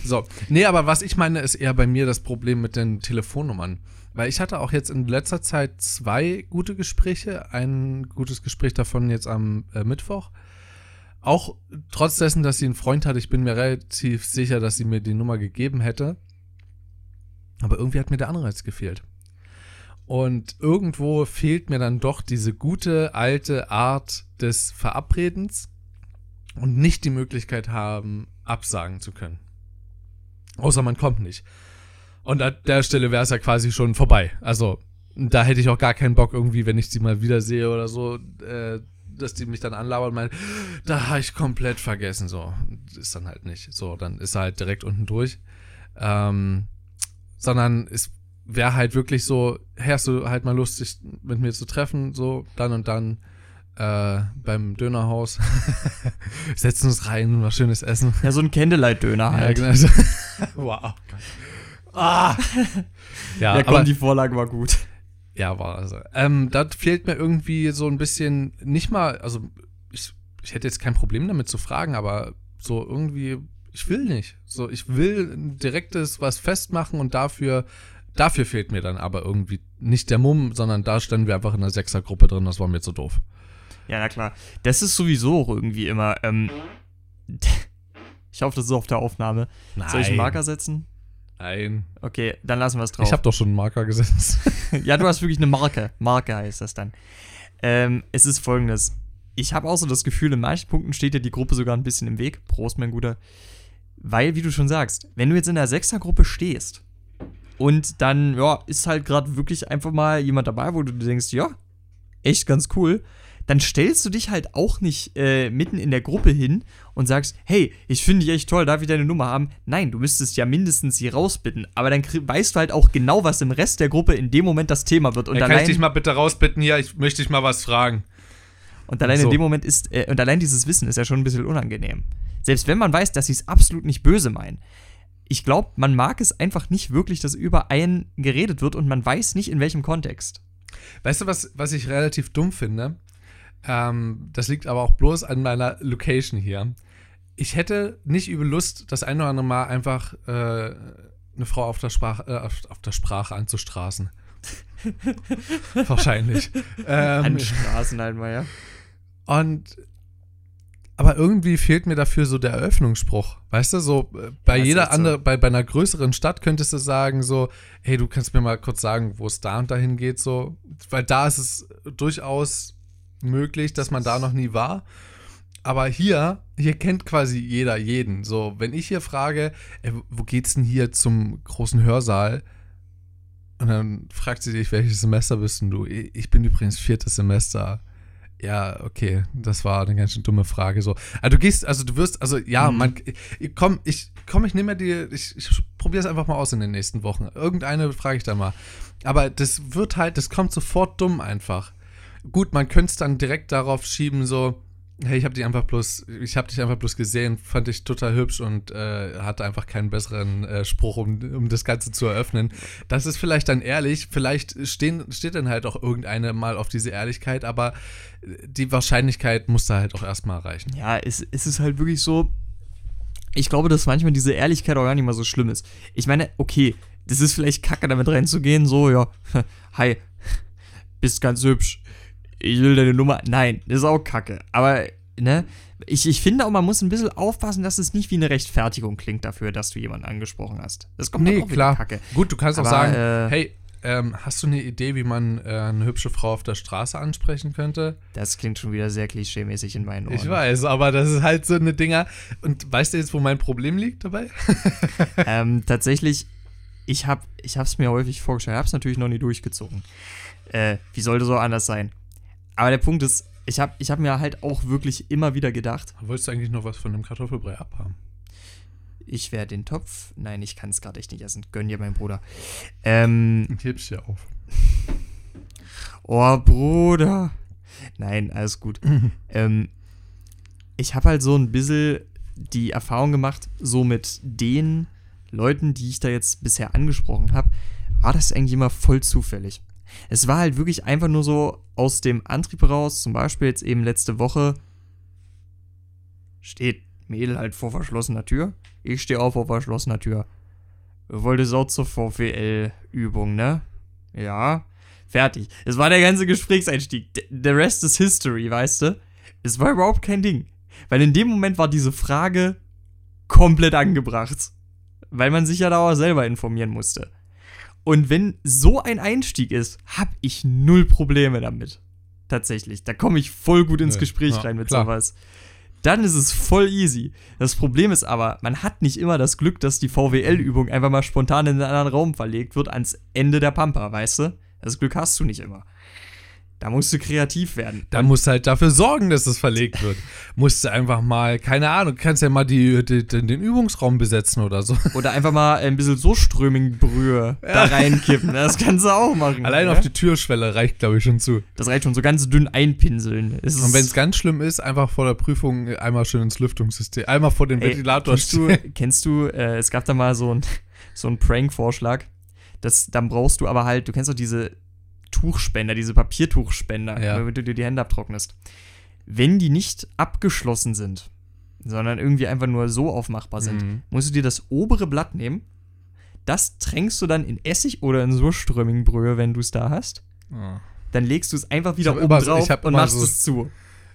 So. Nee, aber was ich meine, ist eher bei mir das Problem mit den Telefonnummern. Weil ich hatte auch jetzt in letzter Zeit zwei gute Gespräche. Ein gutes Gespräch davon jetzt am äh, Mittwoch. Auch trotz dessen, dass sie einen Freund hatte, ich bin mir relativ sicher, dass sie mir die Nummer gegeben hätte. Aber irgendwie hat mir der Anreiz gefehlt. Und irgendwo fehlt mir dann doch diese gute alte Art des Verabredens und nicht die Möglichkeit haben, absagen zu können. Außer man kommt nicht. Und an der Stelle wäre es ja quasi schon vorbei. Also, da hätte ich auch gar keinen Bock irgendwie, wenn ich sie mal wiedersehe oder so, äh, dass die mich dann anlabern und meinen, da habe ich komplett vergessen. So, ist dann halt nicht. So, dann ist er halt direkt unten durch. Ähm, sondern es wäre halt wirklich so, hey, hast du halt mal Lust, dich mit mir zu treffen, so, dann und dann äh, beim Dönerhaus. *laughs* Setzen uns rein, was schönes Essen. Ja, so ein Candlelight-Döner halt. Ja, genau. *laughs* wow. Ah. Ja, Ja, komm, aber, die Vorlage war gut. ja, war also. Ähm, da fehlt mir irgendwie so ein bisschen, nicht mal, also ich, ich hätte jetzt kein Problem damit zu fragen, aber so irgendwie, ich will nicht. So, ich will ein direktes was festmachen und dafür, dafür fehlt mir dann aber irgendwie nicht der Mumm, sondern da standen wir einfach in einer Sechsergruppe drin, das war mir zu doof. Ja, na klar. Das ist sowieso auch irgendwie immer. Ähm, *laughs* ich hoffe, das ist auf der Aufnahme. Soll ich einen Marker setzen? Nein. Okay, dann lassen wir es drauf. Ich habe doch schon einen Marker gesetzt. *laughs* ja, du hast wirklich eine Marke. Marke heißt das dann. Ähm, es ist folgendes. Ich habe auch so das Gefühl, in manchen Punkten steht dir die Gruppe sogar ein bisschen im Weg. Prost, mein Guter. Weil, wie du schon sagst, wenn du jetzt in der Sechsergruppe stehst und dann, ja, ist halt gerade wirklich einfach mal jemand dabei, wo du denkst, ja, echt ganz cool, dann stellst du dich halt auch nicht äh, mitten in der Gruppe hin und sagst, hey, ich finde dich echt toll, darf ich deine Nummer haben? Nein, du müsstest ja mindestens sie rausbitten. Aber dann weißt du halt auch genau, was im Rest der Gruppe in dem Moment das Thema wird. Und Ey, kann ich dich mal bitte rausbitten hier? Ich möchte dich mal was fragen. und allein So. in dem Moment ist, äh, und allein dieses Wissen ist ja schon ein bisschen unangenehm. Selbst wenn man weiß, dass sie es absolut nicht böse meinen. Ich glaube, man mag es einfach nicht wirklich, dass über einen geredet wird und man weiß nicht, in welchem Kontext. Weißt du, was, was ich relativ dumm finde? Ähm, das liegt aber auch bloß an meiner Location hier. Ich hätte nicht übel Lust, das ein oder andere Mal einfach äh, eine Frau auf der, Sprach, äh, auf, auf der Sprache anzustraßen. *laughs* Wahrscheinlich. Ähm, An Straßen halt mal, ja. und aber irgendwie fehlt mir dafür so der Eröffnungsspruch. Weißt du, so äh, bei Ja, jeder echt so. andere, bei, bei einer größeren Stadt könntest du sagen, so, hey, du kannst mir mal kurz sagen, wo es da und dahin geht, so. Weil da ist es durchaus möglich, dass man da noch nie war. Aber hier, hier kennt quasi jeder jeden. So, wenn ich hier frage, ey, wo geht's denn hier zum großen Hörsaal? Und dann fragt sie dich, welches Semester bist denn du? Ich bin übrigens viertes Semester. Ja, okay, das war eine ganz schön dumme Frage. So, also du gehst, also du wirst, also ja, Mhm. man, ich- komm, ich, komm, ich nehme die, ich, ich probiere es einfach mal aus in den nächsten Wochen. Irgendeine frage ich dann mal. Aber das wird halt, das kommt sofort dumm einfach. Gut, man könnte es dann direkt darauf schieben, so, hey, ich habe dich einfach bloß, ich habe dich einfach bloß gesehen, fand dich total hübsch und äh, hatte einfach keinen besseren äh, Spruch, um, um das Ganze zu eröffnen. Das ist vielleicht dann ehrlich, vielleicht stehen, steht dann halt auch irgendeine mal auf diese Ehrlichkeit, aber die Wahrscheinlichkeit muss da halt auch erstmal erreichen. Ja, es, es ist halt wirklich so. Ich glaube, dass manchmal diese Ehrlichkeit auch gar nicht mal so schlimm ist. Ich meine, okay, das ist vielleicht kacke, damit reinzugehen, so, ja, *laughs* hi, *laughs* bist ganz hübsch, ich will deine Nummer. Nein, das ist auch kacke. Aber, ne, ich, ich finde auch, man muss ein bisschen aufpassen, dass es nicht wie eine Rechtfertigung klingt dafür, dass du jemanden angesprochen hast. Das kommt Nee, auch klar. kacke. Gut, du kannst auch Aber, sagen, äh, hey, ähm, hast du eine Idee, wie man äh, eine hübsche Frau auf der Straße ansprechen könnte? Das klingt schon wieder sehr klischeemäßig in meinen Ohren. Ich weiß, aber das ist halt so eine Dinger. Und weißt du jetzt, wo mein Problem liegt dabei? *laughs* *laughs* ähm, tatsächlich, ich habe ich es mir häufig vorgestellt, habe es natürlich noch nie durchgezogen. Äh, wie sollte so anders sein? Aber der Punkt ist, ich habe ich hab mir halt auch wirklich immer wieder gedacht, Wolltest du eigentlich noch was von dem Kartoffelbrei abhaben? Ich werde den Topf. Nein, ich kann es gerade echt nicht essen. Gönn dir, mein Bruder. Ähm, Ich heb's dir auf. *laughs* oh, Bruder. Nein, alles gut. *laughs* ähm, ich habe halt so ein bisschen die Erfahrung gemacht, so mit den Leuten, die ich da jetzt bisher angesprochen habe, war das eigentlich immer voll zufällig. Es war halt wirklich einfach nur so aus dem Antrieb heraus, zum Beispiel jetzt eben letzte Woche, steht Mädel halt vor verschlossener Tür. Ich stehe auch vor verschlossener Tür. Wolltest auch zur VWL-Übung, ne? Ja. Fertig. Es war der ganze Gesprächseinstieg. The rest is history, weißt du? Es war überhaupt kein Ding. Weil in dem Moment war diese Frage komplett angebracht. Weil man sich ja da auch selber informieren musste. Und wenn so ein Einstieg ist, habe ich null Probleme damit. Tatsächlich. Da komme ich voll gut ins. Gespräch Ja, rein mit klar. sowas. Dann ist es voll easy. Das Problem ist aber, man hat nicht immer das Glück, dass die VWL-Übung einfach mal spontan in einen anderen Raum verlegt wird, ans Ende der Pampa, weißt du? Das Glück hast du nicht immer. Da musst du kreativ werden. Da musst du halt dafür sorgen, dass es verlegt wird. musst du einfach mal, keine Ahnung, kannst ja mal die, die, den, Übungsraum besetzen oder so. Oder einfach mal ein bisschen so Strömingbrühe da reinkippen. Das kannst du auch machen. Allein ne? auf die Türschwelle reicht, glaube ich, schon zu. Das reicht schon so ganz dünn einpinseln. Es Und ist- wenn es ganz schlimm ist, einfach vor der Prüfung einmal schön ins Lüftungssystem, einmal vor den Ey, Ventilator kennst du, kennst du äh, es gab da mal so ein so ein Prank-Vorschlag. Das, dann brauchst du aber halt, du kennst doch diese Tuchspender, diese Papiertuchspender, Ja. damit du dir die Hände abtrocknest. Wenn die nicht abgeschlossen sind, sondern irgendwie einfach nur so aufmachbar sind, Mhm. musst du dir das obere Blatt nehmen. Das tränkst du dann in Essig oder in Surströmmingbrühe, wenn du es da hast. Oh. Dann legst du es einfach wieder oben so- drauf und machst so- es zu.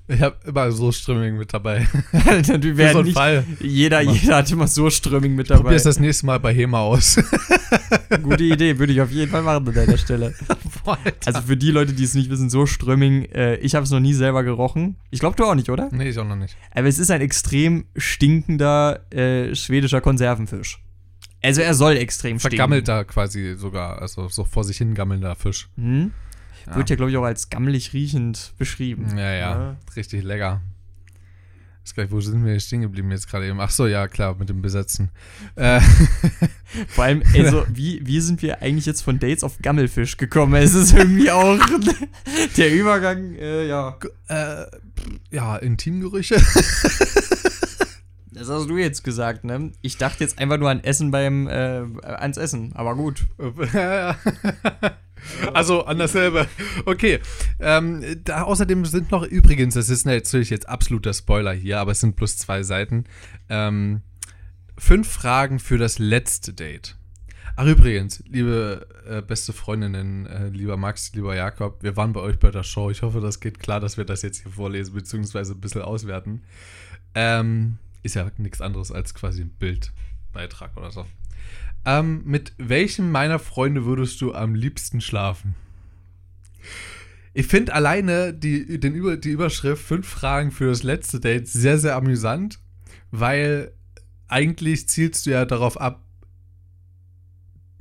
Ich habe immer so Ströming mit dabei. *laughs* Für werden so nicht, Fall. jeder, jeder hat immer Surströmming mit dabei. Probier es das nächste Mal bei Hema aus. *laughs* Gute Idee, würde ich auf jeden Fall machen an deiner Stelle. *laughs* Boah. Also für die Leute, die es nicht wissen, so Strömming, äh, ich habe es noch nie selber gerochen. Ich glaube, du auch nicht, oder? nee, ich auch noch nicht. Aber es ist ein extrem stinkender äh, schwedischer Konservenfisch. Also er soll extrem stinken. Vergammelter quasi sogar, also so vor sich hin gammelnder Fisch. Hm? Ja. Wird ja, glaube ich, auch als gammelig riechend beschrieben. Ja, ja, richtig lecker. Ist gleich, wo sind wir stehen geblieben jetzt gerade eben? Ach so, ja, klar, mit dem Besetzen. Äh, *laughs* Vor allem, also, *laughs* wie, wie sind wir eigentlich jetzt von Dates auf Gammelfisch gekommen? Es ist irgendwie auch *laughs* der Übergang, äh, ja. äh, ja, Intimgerüche. Das hast du jetzt gesagt, ne? Ich dachte jetzt einfach nur an Essen beim, äh, ans Essen, aber gut. *laughs* also an dasselbe. Okay. Ähm, da, außerdem sind noch übrigens, das ist natürlich jetzt absoluter Spoiler hier, aber es sind plus zwei Seiten. Ähm, fünf Fragen für das letzte Date. Ach übrigens, liebe äh, beste Freundinnen, äh, lieber Max, lieber Jakob, wir waren bei euch bei der Show. Ich hoffe, das geht klar, dass wir das jetzt hier vorlesen, beziehungsweise ein bisschen auswerten. Ähm, ist ja nichts anderes als quasi ein Bildbeitrag oder so. Ähm, mit welchem meiner Freunde würdest du am liebsten schlafen? Ich finde alleine die, den Über, die Überschrift fünf Fragen für das letzte Date sehr, sehr amüsant, weil eigentlich zielst du ja darauf ab,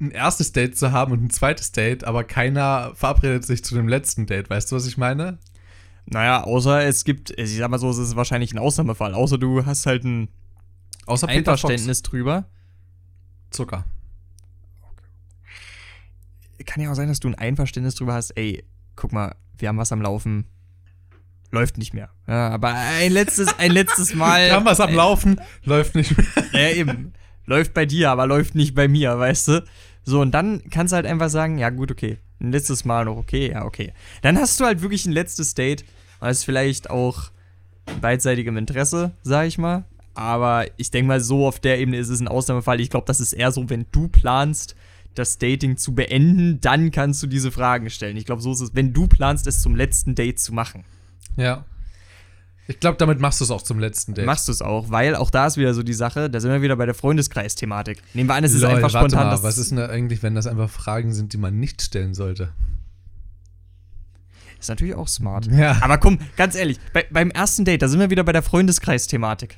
ein erstes Date zu haben und ein zweites Date, aber keiner verabredet sich zu dem letzten Date. Weißt du, was ich meine? Naja, außer es gibt, ich sag mal so, es ist wahrscheinlich ein Ausnahmefall. Außer du hast halt ein Außer. Einverständnis drüber. Zucker. Kann ja auch sein, dass du ein Einverständnis drüber hast, ey, guck mal, wir haben was am Laufen. Läuft nicht mehr. Ja, aber ein letztes, ein letztes *laughs* Mal. Wir haben was am äh, Laufen, läuft nicht mehr. Ja, eben. Läuft bei dir, aber läuft nicht bei mir, weißt du? So, und dann kannst du halt einfach sagen, ja gut, okay. Ein letztes Mal noch, okay, ja, okay. Dann hast du halt wirklich ein letztes Date. Und das ist vielleicht auch beidseitigem Interesse, sag ich mal. Aber ich denke mal, so auf der Ebene ist es ein Ausnahmefall. Ich glaube, das ist eher so, wenn du planst, das Dating zu beenden, dann kannst du diese Fragen stellen. Ich glaube, so ist es, wenn du planst, es zum letzten Date zu machen. Ja. Ich glaube, damit machst du es auch zum letzten Date. Machst du es auch, weil auch da ist wieder so die Sache, da sind wir wieder bei der Freundeskreis-Thematik. Nehmen wir an, es ist Lol, einfach warte spontan. Mal, was ist denn eigentlich, wenn das einfach Fragen sind, die man nicht stellen sollte? Ist natürlich auch smart. Ja. Aber komm, ganz ehrlich, bei, beim ersten Date, da sind wir wieder bei der Freundeskreis-Thematik.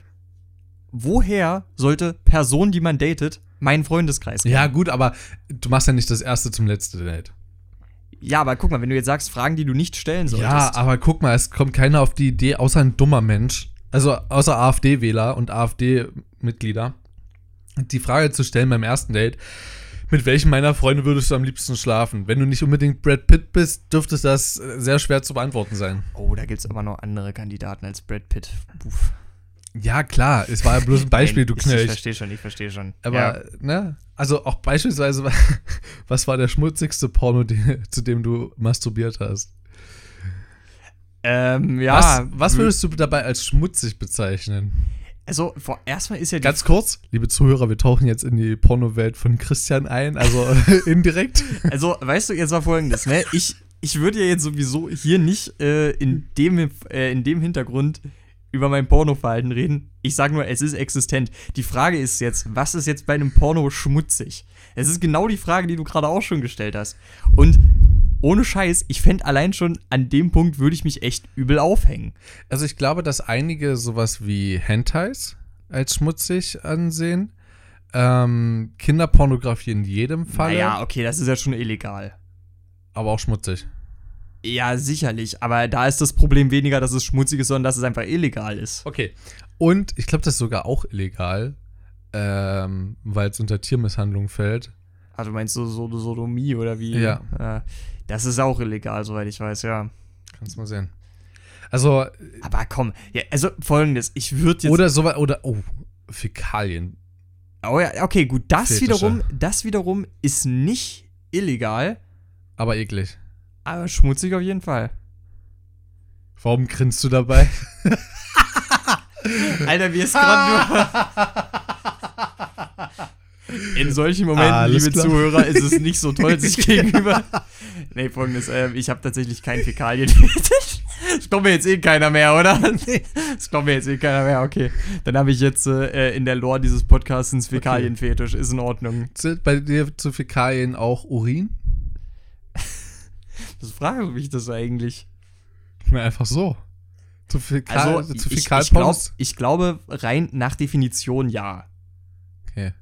Woher sollte Person, die man datet, meinen Freundeskreis kennen? Ja, gut, aber du machst ja nicht das erste zum letzten Date. Ja, aber guck mal, wenn du jetzt sagst, Fragen, die du nicht stellen solltest. Ja, aber guck mal, es kommt keiner auf die Idee, außer ein dummer Mensch. Also außer AfD-Wähler und AfD-Mitglieder. die Frage zu stellen beim ersten Date, mit welchem meiner Freunde würdest du am liebsten schlafen? Wenn du nicht unbedingt Brad Pitt bist, dürfte das äh, sehr schwer zu beantworten sein. Oh, da gibt es aber noch andere Kandidaten als Brad Pitt. Uff. Ja, klar, es war ja bloß ein *laughs* Beispiel, du ich, ich verstehe schon, ich verstehe schon. Aber, ja. ne? Also auch beispielsweise, *laughs* was war der schmutzigste Porno, die, zu dem du masturbiert hast? Ähm, ja. Was, was würdest du dabei als schmutzig bezeichnen? Also, vor, erstmal ist ja die Ganz kurz, liebe Zuhörer, wir tauchen jetzt in die Pornowelt von Christian ein, also *laughs* indirekt. Also, weißt du, jetzt war folgendes, ne? Ich, ich würde ja jetzt sowieso hier nicht äh, in, dem, äh, in dem Hintergrund über mein Pornoverhalten reden. Ich sage nur, es ist existent. Die Frage ist jetzt, was ist jetzt bei einem Porno schmutzig? Es ist genau die Frage, die du gerade auch schon gestellt hast. Und ohne Scheiß, ich fände allein schon an dem Punkt würde ich mich echt übel aufhängen. Also ich glaube, dass einige sowas wie Hentais als schmutzig ansehen. Ähm, Kinderpornografie in jedem Fall. Naja, okay, das ist ja schon illegal. Aber auch schmutzig. Ja, sicherlich. Aber da ist das Problem weniger, dass es schmutzig ist, sondern dass es einfach illegal ist. Okay. Und ich glaube, das ist sogar auch illegal, ähm, weil es unter Tiermisshandlung fällt. Also meinst du so Sodomie oder wie? Ja. Äh, das ist auch illegal, soweit ich weiß, ja. Kannst mal sehen. Also, Aber komm, ja, also folgendes, ich würde jetzt. oder so oder oh, Fäkalien. oh ja, okay, gut, das Fetische. wiederum, das wiederum ist nicht illegal, Aber eklig. Aber schmutzig auf jeden Fall. Warum grinst du dabei? *laughs* Alter, wie ist gerade nur. *laughs* In solchen Momenten, Alles liebe klar. Zuhörer, ist es nicht so toll, sich *laughs* gegenüber. Nee, folgendes, ähm, ich habe tatsächlich keinen Fäkalien. Das glaubt mir jetzt eh keiner mehr, oder? Das glaubt mir jetzt eh keiner mehr, okay. Dann habe ich jetzt äh, in der Lore dieses Podcasts einen Fäkalienfetisch, ist in Ordnung. Zählt bei dir zu Fäkalien auch Urin? Das frage ich das eigentlich. Mir einfach so. Zu Fäkal, Also, zu ich, ich, Fäkalpornos? glaub, ich glaube, rein nach Definition ja. Okay.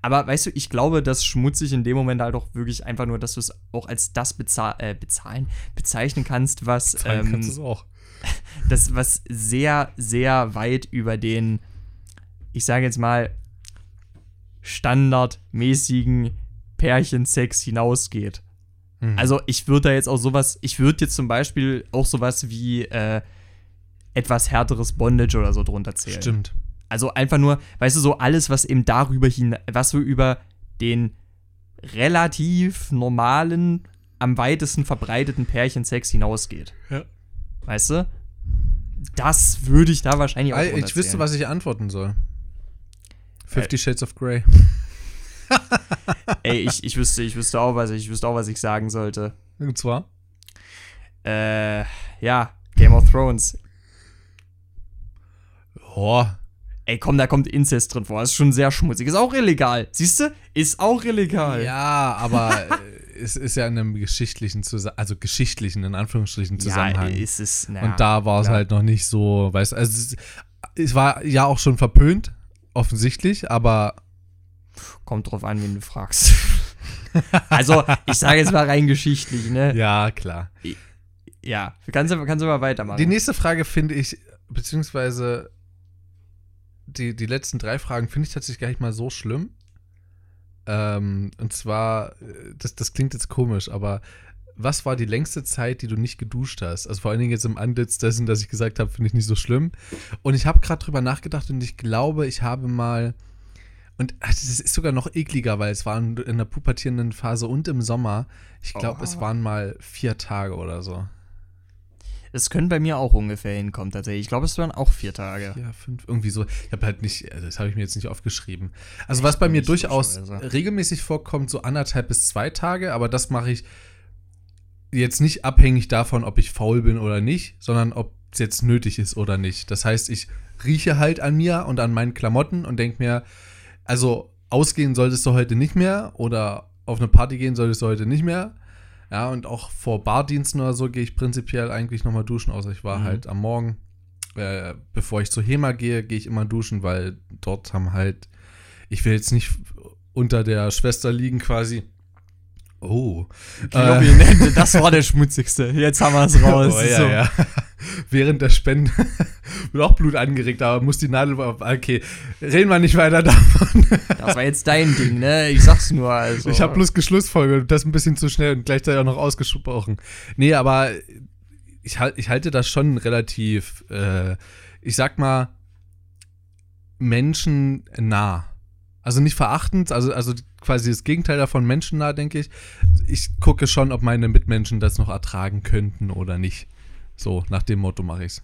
Aber weißt du, ich glaube, dass schmutzig in dem Moment halt auch wirklich einfach nur, dass du es auch als das bezahl äh, bezahlen, bezeichnen kannst, was, Zahlen kannst du ähm, es auch. *laughs* das, was sehr, sehr weit über den, ich sage jetzt mal, standardmäßigen Pärchensex hinausgeht. Mhm. Also ich würde da jetzt auch sowas, ich würde jetzt zum Beispiel auch sowas wie äh, etwas härteres Bondage oder so drunter zählen. Stimmt. Also einfach nur, weißt du, so alles, was eben darüber hin, was so über den relativ normalen, am weitesten verbreiteten Pärchensex hinausgeht. Ja. Weißt du? Das würde ich da wahrscheinlich auch Ich wüsste, was ich antworten soll. Fifty Shades of Grey. *laughs* Ey, ich, ich wüsste, ich wüsste auch, was ich wüsste auch, was ich sagen sollte. Und zwar? Äh, ja, Game of Thrones. Oh, Ey, komm, da kommt Inzest drin vor. Das ist schon sehr schmutzig. Ist auch illegal. Siehst du? Ist auch illegal. Ja, aber äh, es ist ja in einem geschichtlichen Zusammenhang, also geschichtlichen, in Anführungsstrichen, Zusammenhang. Ja, ist es. Na, Und da war es halt noch nicht so, weißt du, also es, es war ja auch schon verpönt, offensichtlich, aber Kommt drauf an, wen du fragst. *laughs* also, ich sage jetzt mal rein geschichtlich, ne? ja, klar. Ja. Kannst du, kannst du mal weitermachen. Die nächste Frage finde ich, beziehungsweise die, die letzten drei Fragen finde ich tatsächlich gar nicht mal so schlimm. Ähm, und zwar, äh, das, das klingt jetzt komisch, aber was war die längste Zeit, die du nicht geduscht hast? Also vor allen Dingen jetzt im Antlitz dessen, dass ich gesagt habe, finde ich nicht so schlimm. Und ich habe gerade drüber nachgedacht und ich glaube, ich habe mal. Und ach, das ist sogar noch ekliger, weil es waren in der pubertierenden Phase und im Sommer. Ich glaube, Oh. es waren mal vier Tage oder so. das können bei mir auch ungefähr hinkommen, tatsächlich. Ich glaube, es waren auch vier Tage. Ja, fünf, irgendwie so. Ich habe halt nicht, also das habe ich mir jetzt nicht aufgeschrieben. Also was bei mir durchaus regelmäßig vorkommt, so anderthalb bis zwei Tage, aber das mache ich jetzt nicht abhängig davon, ob ich faul bin oder nicht, sondern ob es jetzt nötig ist oder nicht. Das heißt, ich rieche halt an mir und an meinen Klamotten und denke mir, also ausgehen solltest du heute nicht mehr oder auf eine Party gehen solltest du heute nicht mehr. Ja, und auch vor Bardiensten oder so gehe ich prinzipiell eigentlich nochmal duschen, außer ich war Mhm. halt am Morgen. Äh, bevor ich zur HEMA gehe, gehe ich immer duschen, weil dort haben halt, ich will jetzt nicht unter der Schwester liegen quasi Oh. Äh, das war der schmutzigste. Jetzt haben wir es *laughs* raus. oh, ja, so. ja. Während der Spende *laughs* wird auch Blut angeregt, aber muss die Nadel. Okay, reden wir nicht weiter *laughs* davon. Das war jetzt dein Ding, ne? Ich sag's nur. Also. Ich habe bloß geschlussfolgert das ein bisschen zu schnell und gleichzeitig auch noch ausgesprochen. Nee, aber ich, ich halte das schon relativ, äh, ich sag mal, menschennah. Also nicht verachtend, also, also quasi das Gegenteil davon menschennah, denke ich. Ich gucke schon, ob meine Mitmenschen das noch ertragen könnten oder nicht. So, nach dem Motto mache ich's.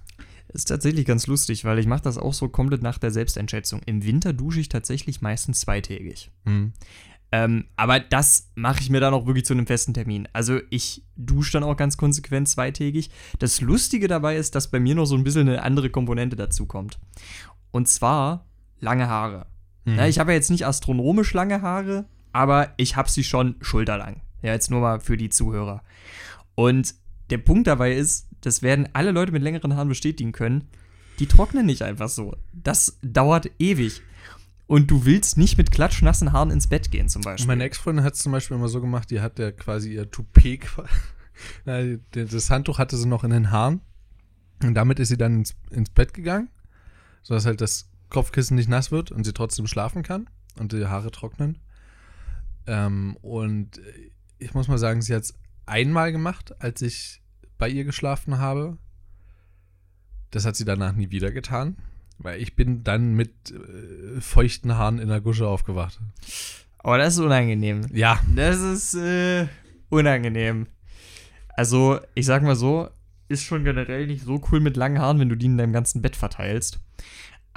Ist tatsächlich ganz lustig, weil ich mache das auch so komplett nach der Selbsteinschätzung. Im Winter dusche ich tatsächlich meistens zweitägig. Hm. Ähm, aber das mache ich mir dann auch wirklich zu einem festen Termin. Also ich dusche dann auch ganz konsequent zweitägig. Das Lustige dabei ist, dass bei mir noch so ein bisschen eine andere Komponente dazu kommt. Und zwar lange Haare. Hm. Ja, ich habe ja jetzt nicht astronomisch lange Haare, aber ich habe sie schon schulterlang. Ja, jetzt nur mal für die Zuhörer. Und der Punkt dabei ist, das werden alle Leute mit längeren Haaren bestätigen können, die trocknen nicht einfach so. Das dauert ewig. Und du willst nicht mit klatschnassen Haaren ins Bett gehen, zum Beispiel. Meine Ex-Freundin hat es zum Beispiel immer so gemacht, die hat ja quasi ihr Toupet, *laughs* das Handtuch hatte sie noch in den Haaren und damit ist sie dann ins, ins Bett gegangen, sodass halt das Kopfkissen nicht nass wird und sie trotzdem schlafen kann und die Haare trocknen. Ähm, und ich muss mal sagen, sie hat es einmal gemacht, als ich bei ihr geschlafen habe. Das hat sie danach nie wieder getan, weil ich bin dann mit äh, feuchten Haaren in der Gusche aufgewacht. Aber das ist unangenehm. Ja, Das ist äh, unangenehm. Also, ich sag mal so, ist schon generell nicht so cool mit langen Haaren, wenn du die in deinem ganzen Bett verteilst.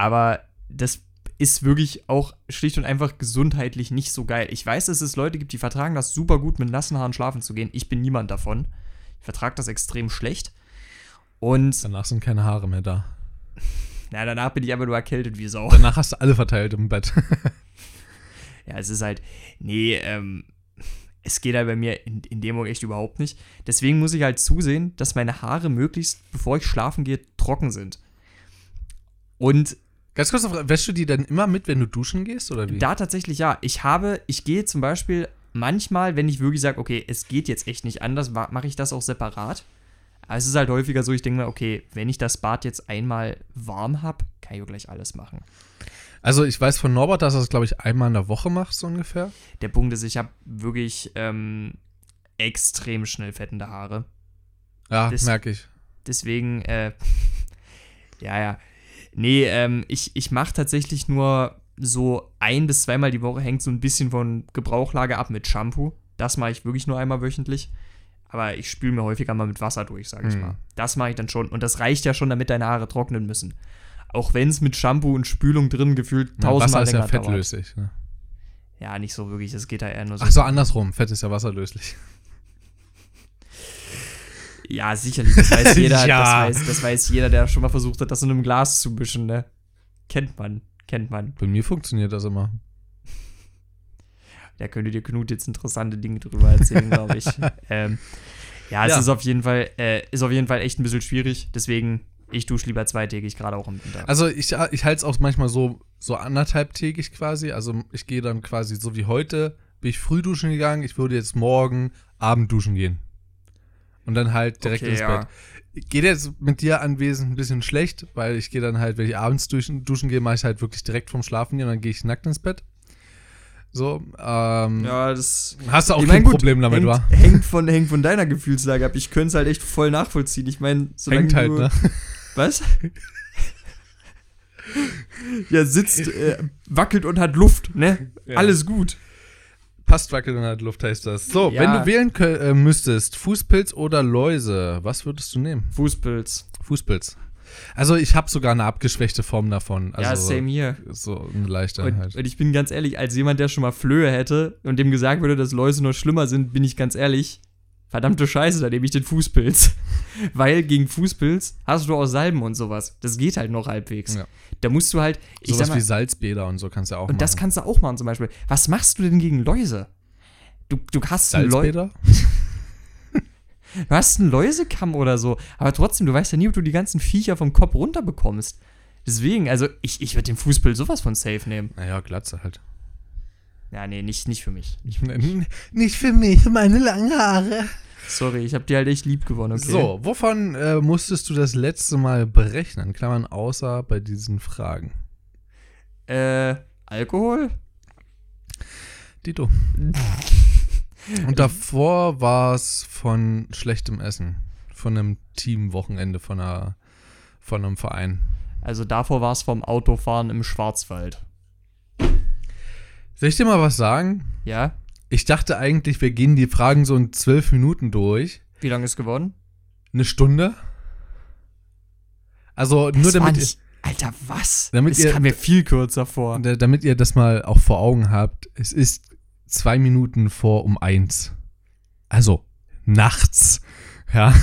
Aber das ist wirklich auch schlicht und einfach gesundheitlich nicht so geil. Ich weiß, dass es Leute gibt, die vertragen das super gut, mit nassen Haaren schlafen zu gehen. Ich bin niemand davon. Ich vertrage das extrem schlecht. Und danach sind keine Haare mehr da. *laughs* na, danach bin ich einfach nur erkältet wie Sau. Danach hast du alle verteilt im Bett. *laughs* Ja, es ist halt, nee, ähm, es geht halt bei mir in, in dem Moment echt überhaupt nicht. Deswegen muss ich halt zusehen, dass meine Haare möglichst, bevor ich schlafen gehe, trocken sind. Und Ganz kurz, wäschst du die dann immer mit, wenn du duschen gehst, oder wie? da tatsächlich ja, ich habe, ich gehe zum Beispiel manchmal, wenn ich wirklich sage, okay, es geht jetzt echt nicht anders, ma- mache ich das auch separat. Aber es ist halt häufiger so, ich denke mir, okay, wenn ich das Bad jetzt einmal warm habe, kann ich auch gleich alles machen. Also ich weiß von Norbert, dass er es, glaube ich, einmal in der Woche macht, so ungefähr. Der Punkt ist, ich habe wirklich ähm, extrem schnell fettende Haare. Ja, Das- merke ich. Deswegen, äh, *laughs* ja, ja. Nee, ähm, ich, ich mache tatsächlich nur so ein bis zweimal die Woche, hängt so ein bisschen von Gebrauchlage ab mit Shampoo. Das mache ich wirklich nur einmal wöchentlich. Aber ich spüle mir häufiger mal mit Wasser durch, sage ich Hm. mal. Das mache ich dann schon. Und das reicht ja schon, damit deine Haare trocknen müssen. Auch wenn es mit Shampoo und Spülung drin gefühlt Ja, tausendmal Wasser ist ja länger dauert. fettlöslich. Ne? Ja, nicht so wirklich. Es geht da eher nur so. Ach so, andersrum. Fett ist ja wasserlöslich. Ja, sicherlich. Das weiß *laughs* jeder, Ja. das, weiß, das weiß jeder, der schon mal versucht hat, das in einem Glas zu mischen, ne? Kennt man, kennt man. Bei mir funktioniert das immer. Da könnte dir Knut jetzt interessante Dinge drüber erzählen, glaube ich. *laughs* ähm, ja, es Ja. ist auf jeden Fall, äh, ist auf jeden Fall echt ein bisschen schwierig. Deswegen, ich dusche lieber zweitägig, gerade auch im Winter. Also ich, ich halte es auch manchmal so, so anderthalbtägig quasi. Also ich gehe dann quasi so wie heute, bin ich früh duschen gegangen. Ich würde jetzt morgen Abend duschen gehen. Und dann halt direkt Okay, ins ja. Bett. Geht jetzt mit dir anwesend ein bisschen schlecht, weil ich gehe dann halt, wenn ich abends duschen, duschen gehe, mache ich halt wirklich direkt vorm Schlafen gehen und dann gehe ich nackt ins Bett. So, ähm, ja, das. hast du auch Ich kein gut, Problem damit, hängt, wa? Hängt von, hängt von deiner Gefühlslage ab. Ich könnte es halt echt voll nachvollziehen. Ich meine, solange Hängt halt, du, ne? *laughs* Was? ja, sitzt, äh, wackelt und hat Luft, ne? Ja. Alles gut. Passt wackeln und hat Luft heißt das. So, Ja. wenn du wählen äh, müsstest, Fußpilz oder Läuse, was würdest du nehmen? Fußpilz. Fußpilz. Also ich habe sogar eine abgeschwächte Form davon. Also ja, same hier. So eine leichte Und, halt. und ich bin ganz ehrlich, als jemand, der schon mal Flöhe hätte und dem gesagt würde, dass Läuse noch schlimmer sind, bin ich ganz ehrlich, verdammte Scheiße, da nehme ich den Fußpilz. *laughs* Weil gegen Fußpilz hast du auch Salben und sowas. Das geht halt noch halbwegs. Ja. Da musst du halt, ich Sowas mal, wie Salzbäder und so kannst du auch und machen. das kannst du auch machen zum Beispiel. Was machst du denn gegen Läuse? Du, du hast Salzbäder? *laughs* Du hast einen Läusekamm oder so, aber trotzdem, du weißt ja nie, ob du die ganzen Viecher vom Kopf runterbekommst. Deswegen, also ich, ich würde den Fußpilz sowas von safe nehmen. Naja, Glatze halt. Ja, nee, nicht, nicht für mich. Nicht, *laughs* nicht für mich, meine langen Haare. Sorry, ich habe die halt echt lieb gewonnen, okay? So, wovon äh, musstest du das letzte Mal berechnen? Klammern, außer bei diesen Fragen. Äh, Alkohol? Dito. *laughs* Und davor war es von schlechtem Essen. Von einem Teamwochenende von, einer, von einem Verein. Also davor war es vom Autofahren im Schwarzwald. Soll ich dir mal was sagen? Ja? Ich dachte eigentlich, wir gehen die Fragen so in zwölf Minuten durch. Wie lange ist geworden? Eine Stunde. Also nur Das war damit, nicht, Alter, was? Damit das ihr- kam mir viel kürzer vor. damit ihr das mal auch vor Augen habt. Es ist zwei Minuten vor um eins. Also nachts. Ja.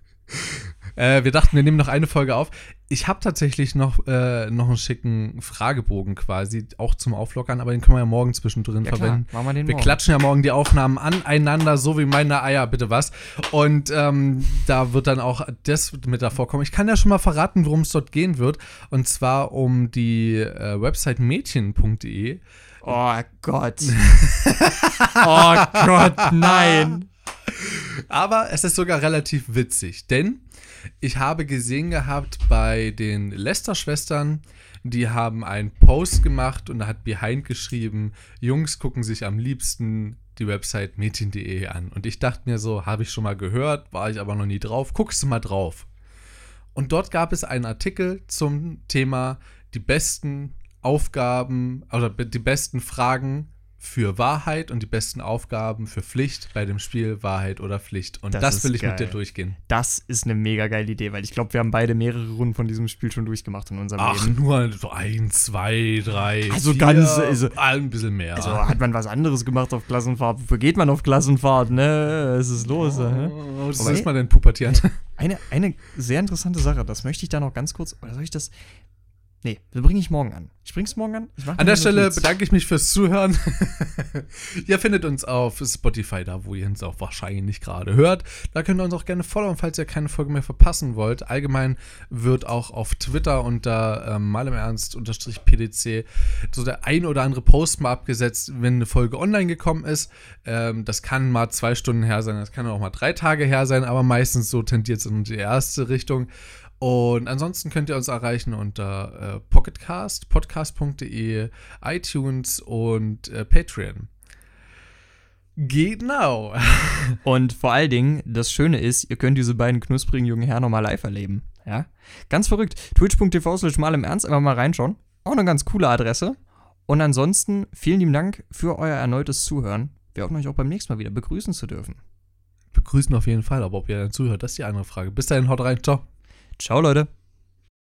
*laughs* äh, wir dachten, wir nehmen noch eine Folge auf. Ich habe tatsächlich noch, äh, noch einen schicken Fragebogen quasi, auch zum Auflockern, aber den können wir ja morgen zwischendrin Ja klar, verwenden. machen wir den Wir morgen. klatschen ja morgen die Aufnahmen aneinander, so wie meine Eier, bitte was. Und ähm, da wird dann auch das mit davor kommen. Ich kann ja schon mal verraten, worum es dort gehen wird. Und zwar um die äh, Website mädchen.de. Oh Gott. *laughs* oh Gott, nein. Aber es ist sogar relativ witzig, denn ich habe gesehen gehabt bei den Lester-Schwestern, die haben einen Post gemacht und da hat Behind geschrieben, Jungs gucken sich am liebsten die Website mädchen.de an. Und ich dachte mir so, habe ich schon mal gehört, war ich aber noch nie drauf, guckst du mal drauf. Und dort gab es einen Artikel zum Thema die besten Aufgaben oder die besten Fragen für Wahrheit und die besten Aufgaben für Pflicht bei dem Spiel Wahrheit oder Pflicht. Und Das das, will ich mit geil. dir durchgehen. Das ist eine mega geile Idee, weil ich glaube, wir haben beide mehrere Runden von diesem Spiel schon durchgemacht in unserem Ach, Leben. nur so ein, zwei, drei. Also vier, ganz, also- ein bisschen mehr. Also hat man was anderes gemacht auf Klassenfahrt? Wofür geht man auf Klassenfahrt, ne? Es ist los, äh? Oh, das Aber ist mal dein Pubertieren. *laughs* Eine, eine sehr interessante Sache, das möchte ich da noch ganz kurz, oder soll ich das? Nee, das bringe ich morgen an. Ich bring's morgen an. An der Stelle Notiz. bedanke ich mich fürs Zuhören. *laughs* ihr findet uns auf Spotify, da wo ihr uns auch wahrscheinlich gerade hört. Da könnt ihr uns auch gerne followen, falls ihr keine Folge mehr verpassen wollt. Allgemein wird auch auf Twitter unter ähm, mal im Ernst unterstrich PDC so der ein oder andere Post mal abgesetzt, wenn eine Folge online gekommen ist. Ähm, das kann mal zwei Stunden her sein, das kann auch mal drei Tage her sein, aber meistens so tendiert es in die erste Richtung. Und ansonsten könnt ihr uns erreichen unter äh, Pocketcast, podcast.de, iTunes und äh, Patreon. Genau. *laughs* Und vor allen Dingen, das Schöne ist, ihr könnt diese beiden knusprigen jungen Herren nochmal live erleben. Ja? Ganz verrückt. Twitch.tv slash mal im Ernst, einfach mal reinschauen. Auch eine ganz coole Adresse. Und ansonsten, vielen lieben Dank für euer erneutes Zuhören. Wir hoffen euch auch beim nächsten Mal wieder begrüßen zu dürfen. Begrüßen auf jeden Fall, aber ob ihr dann zuhört, das ist die andere Frage. Bis dahin, haut rein, ciao. Ciao, Leute.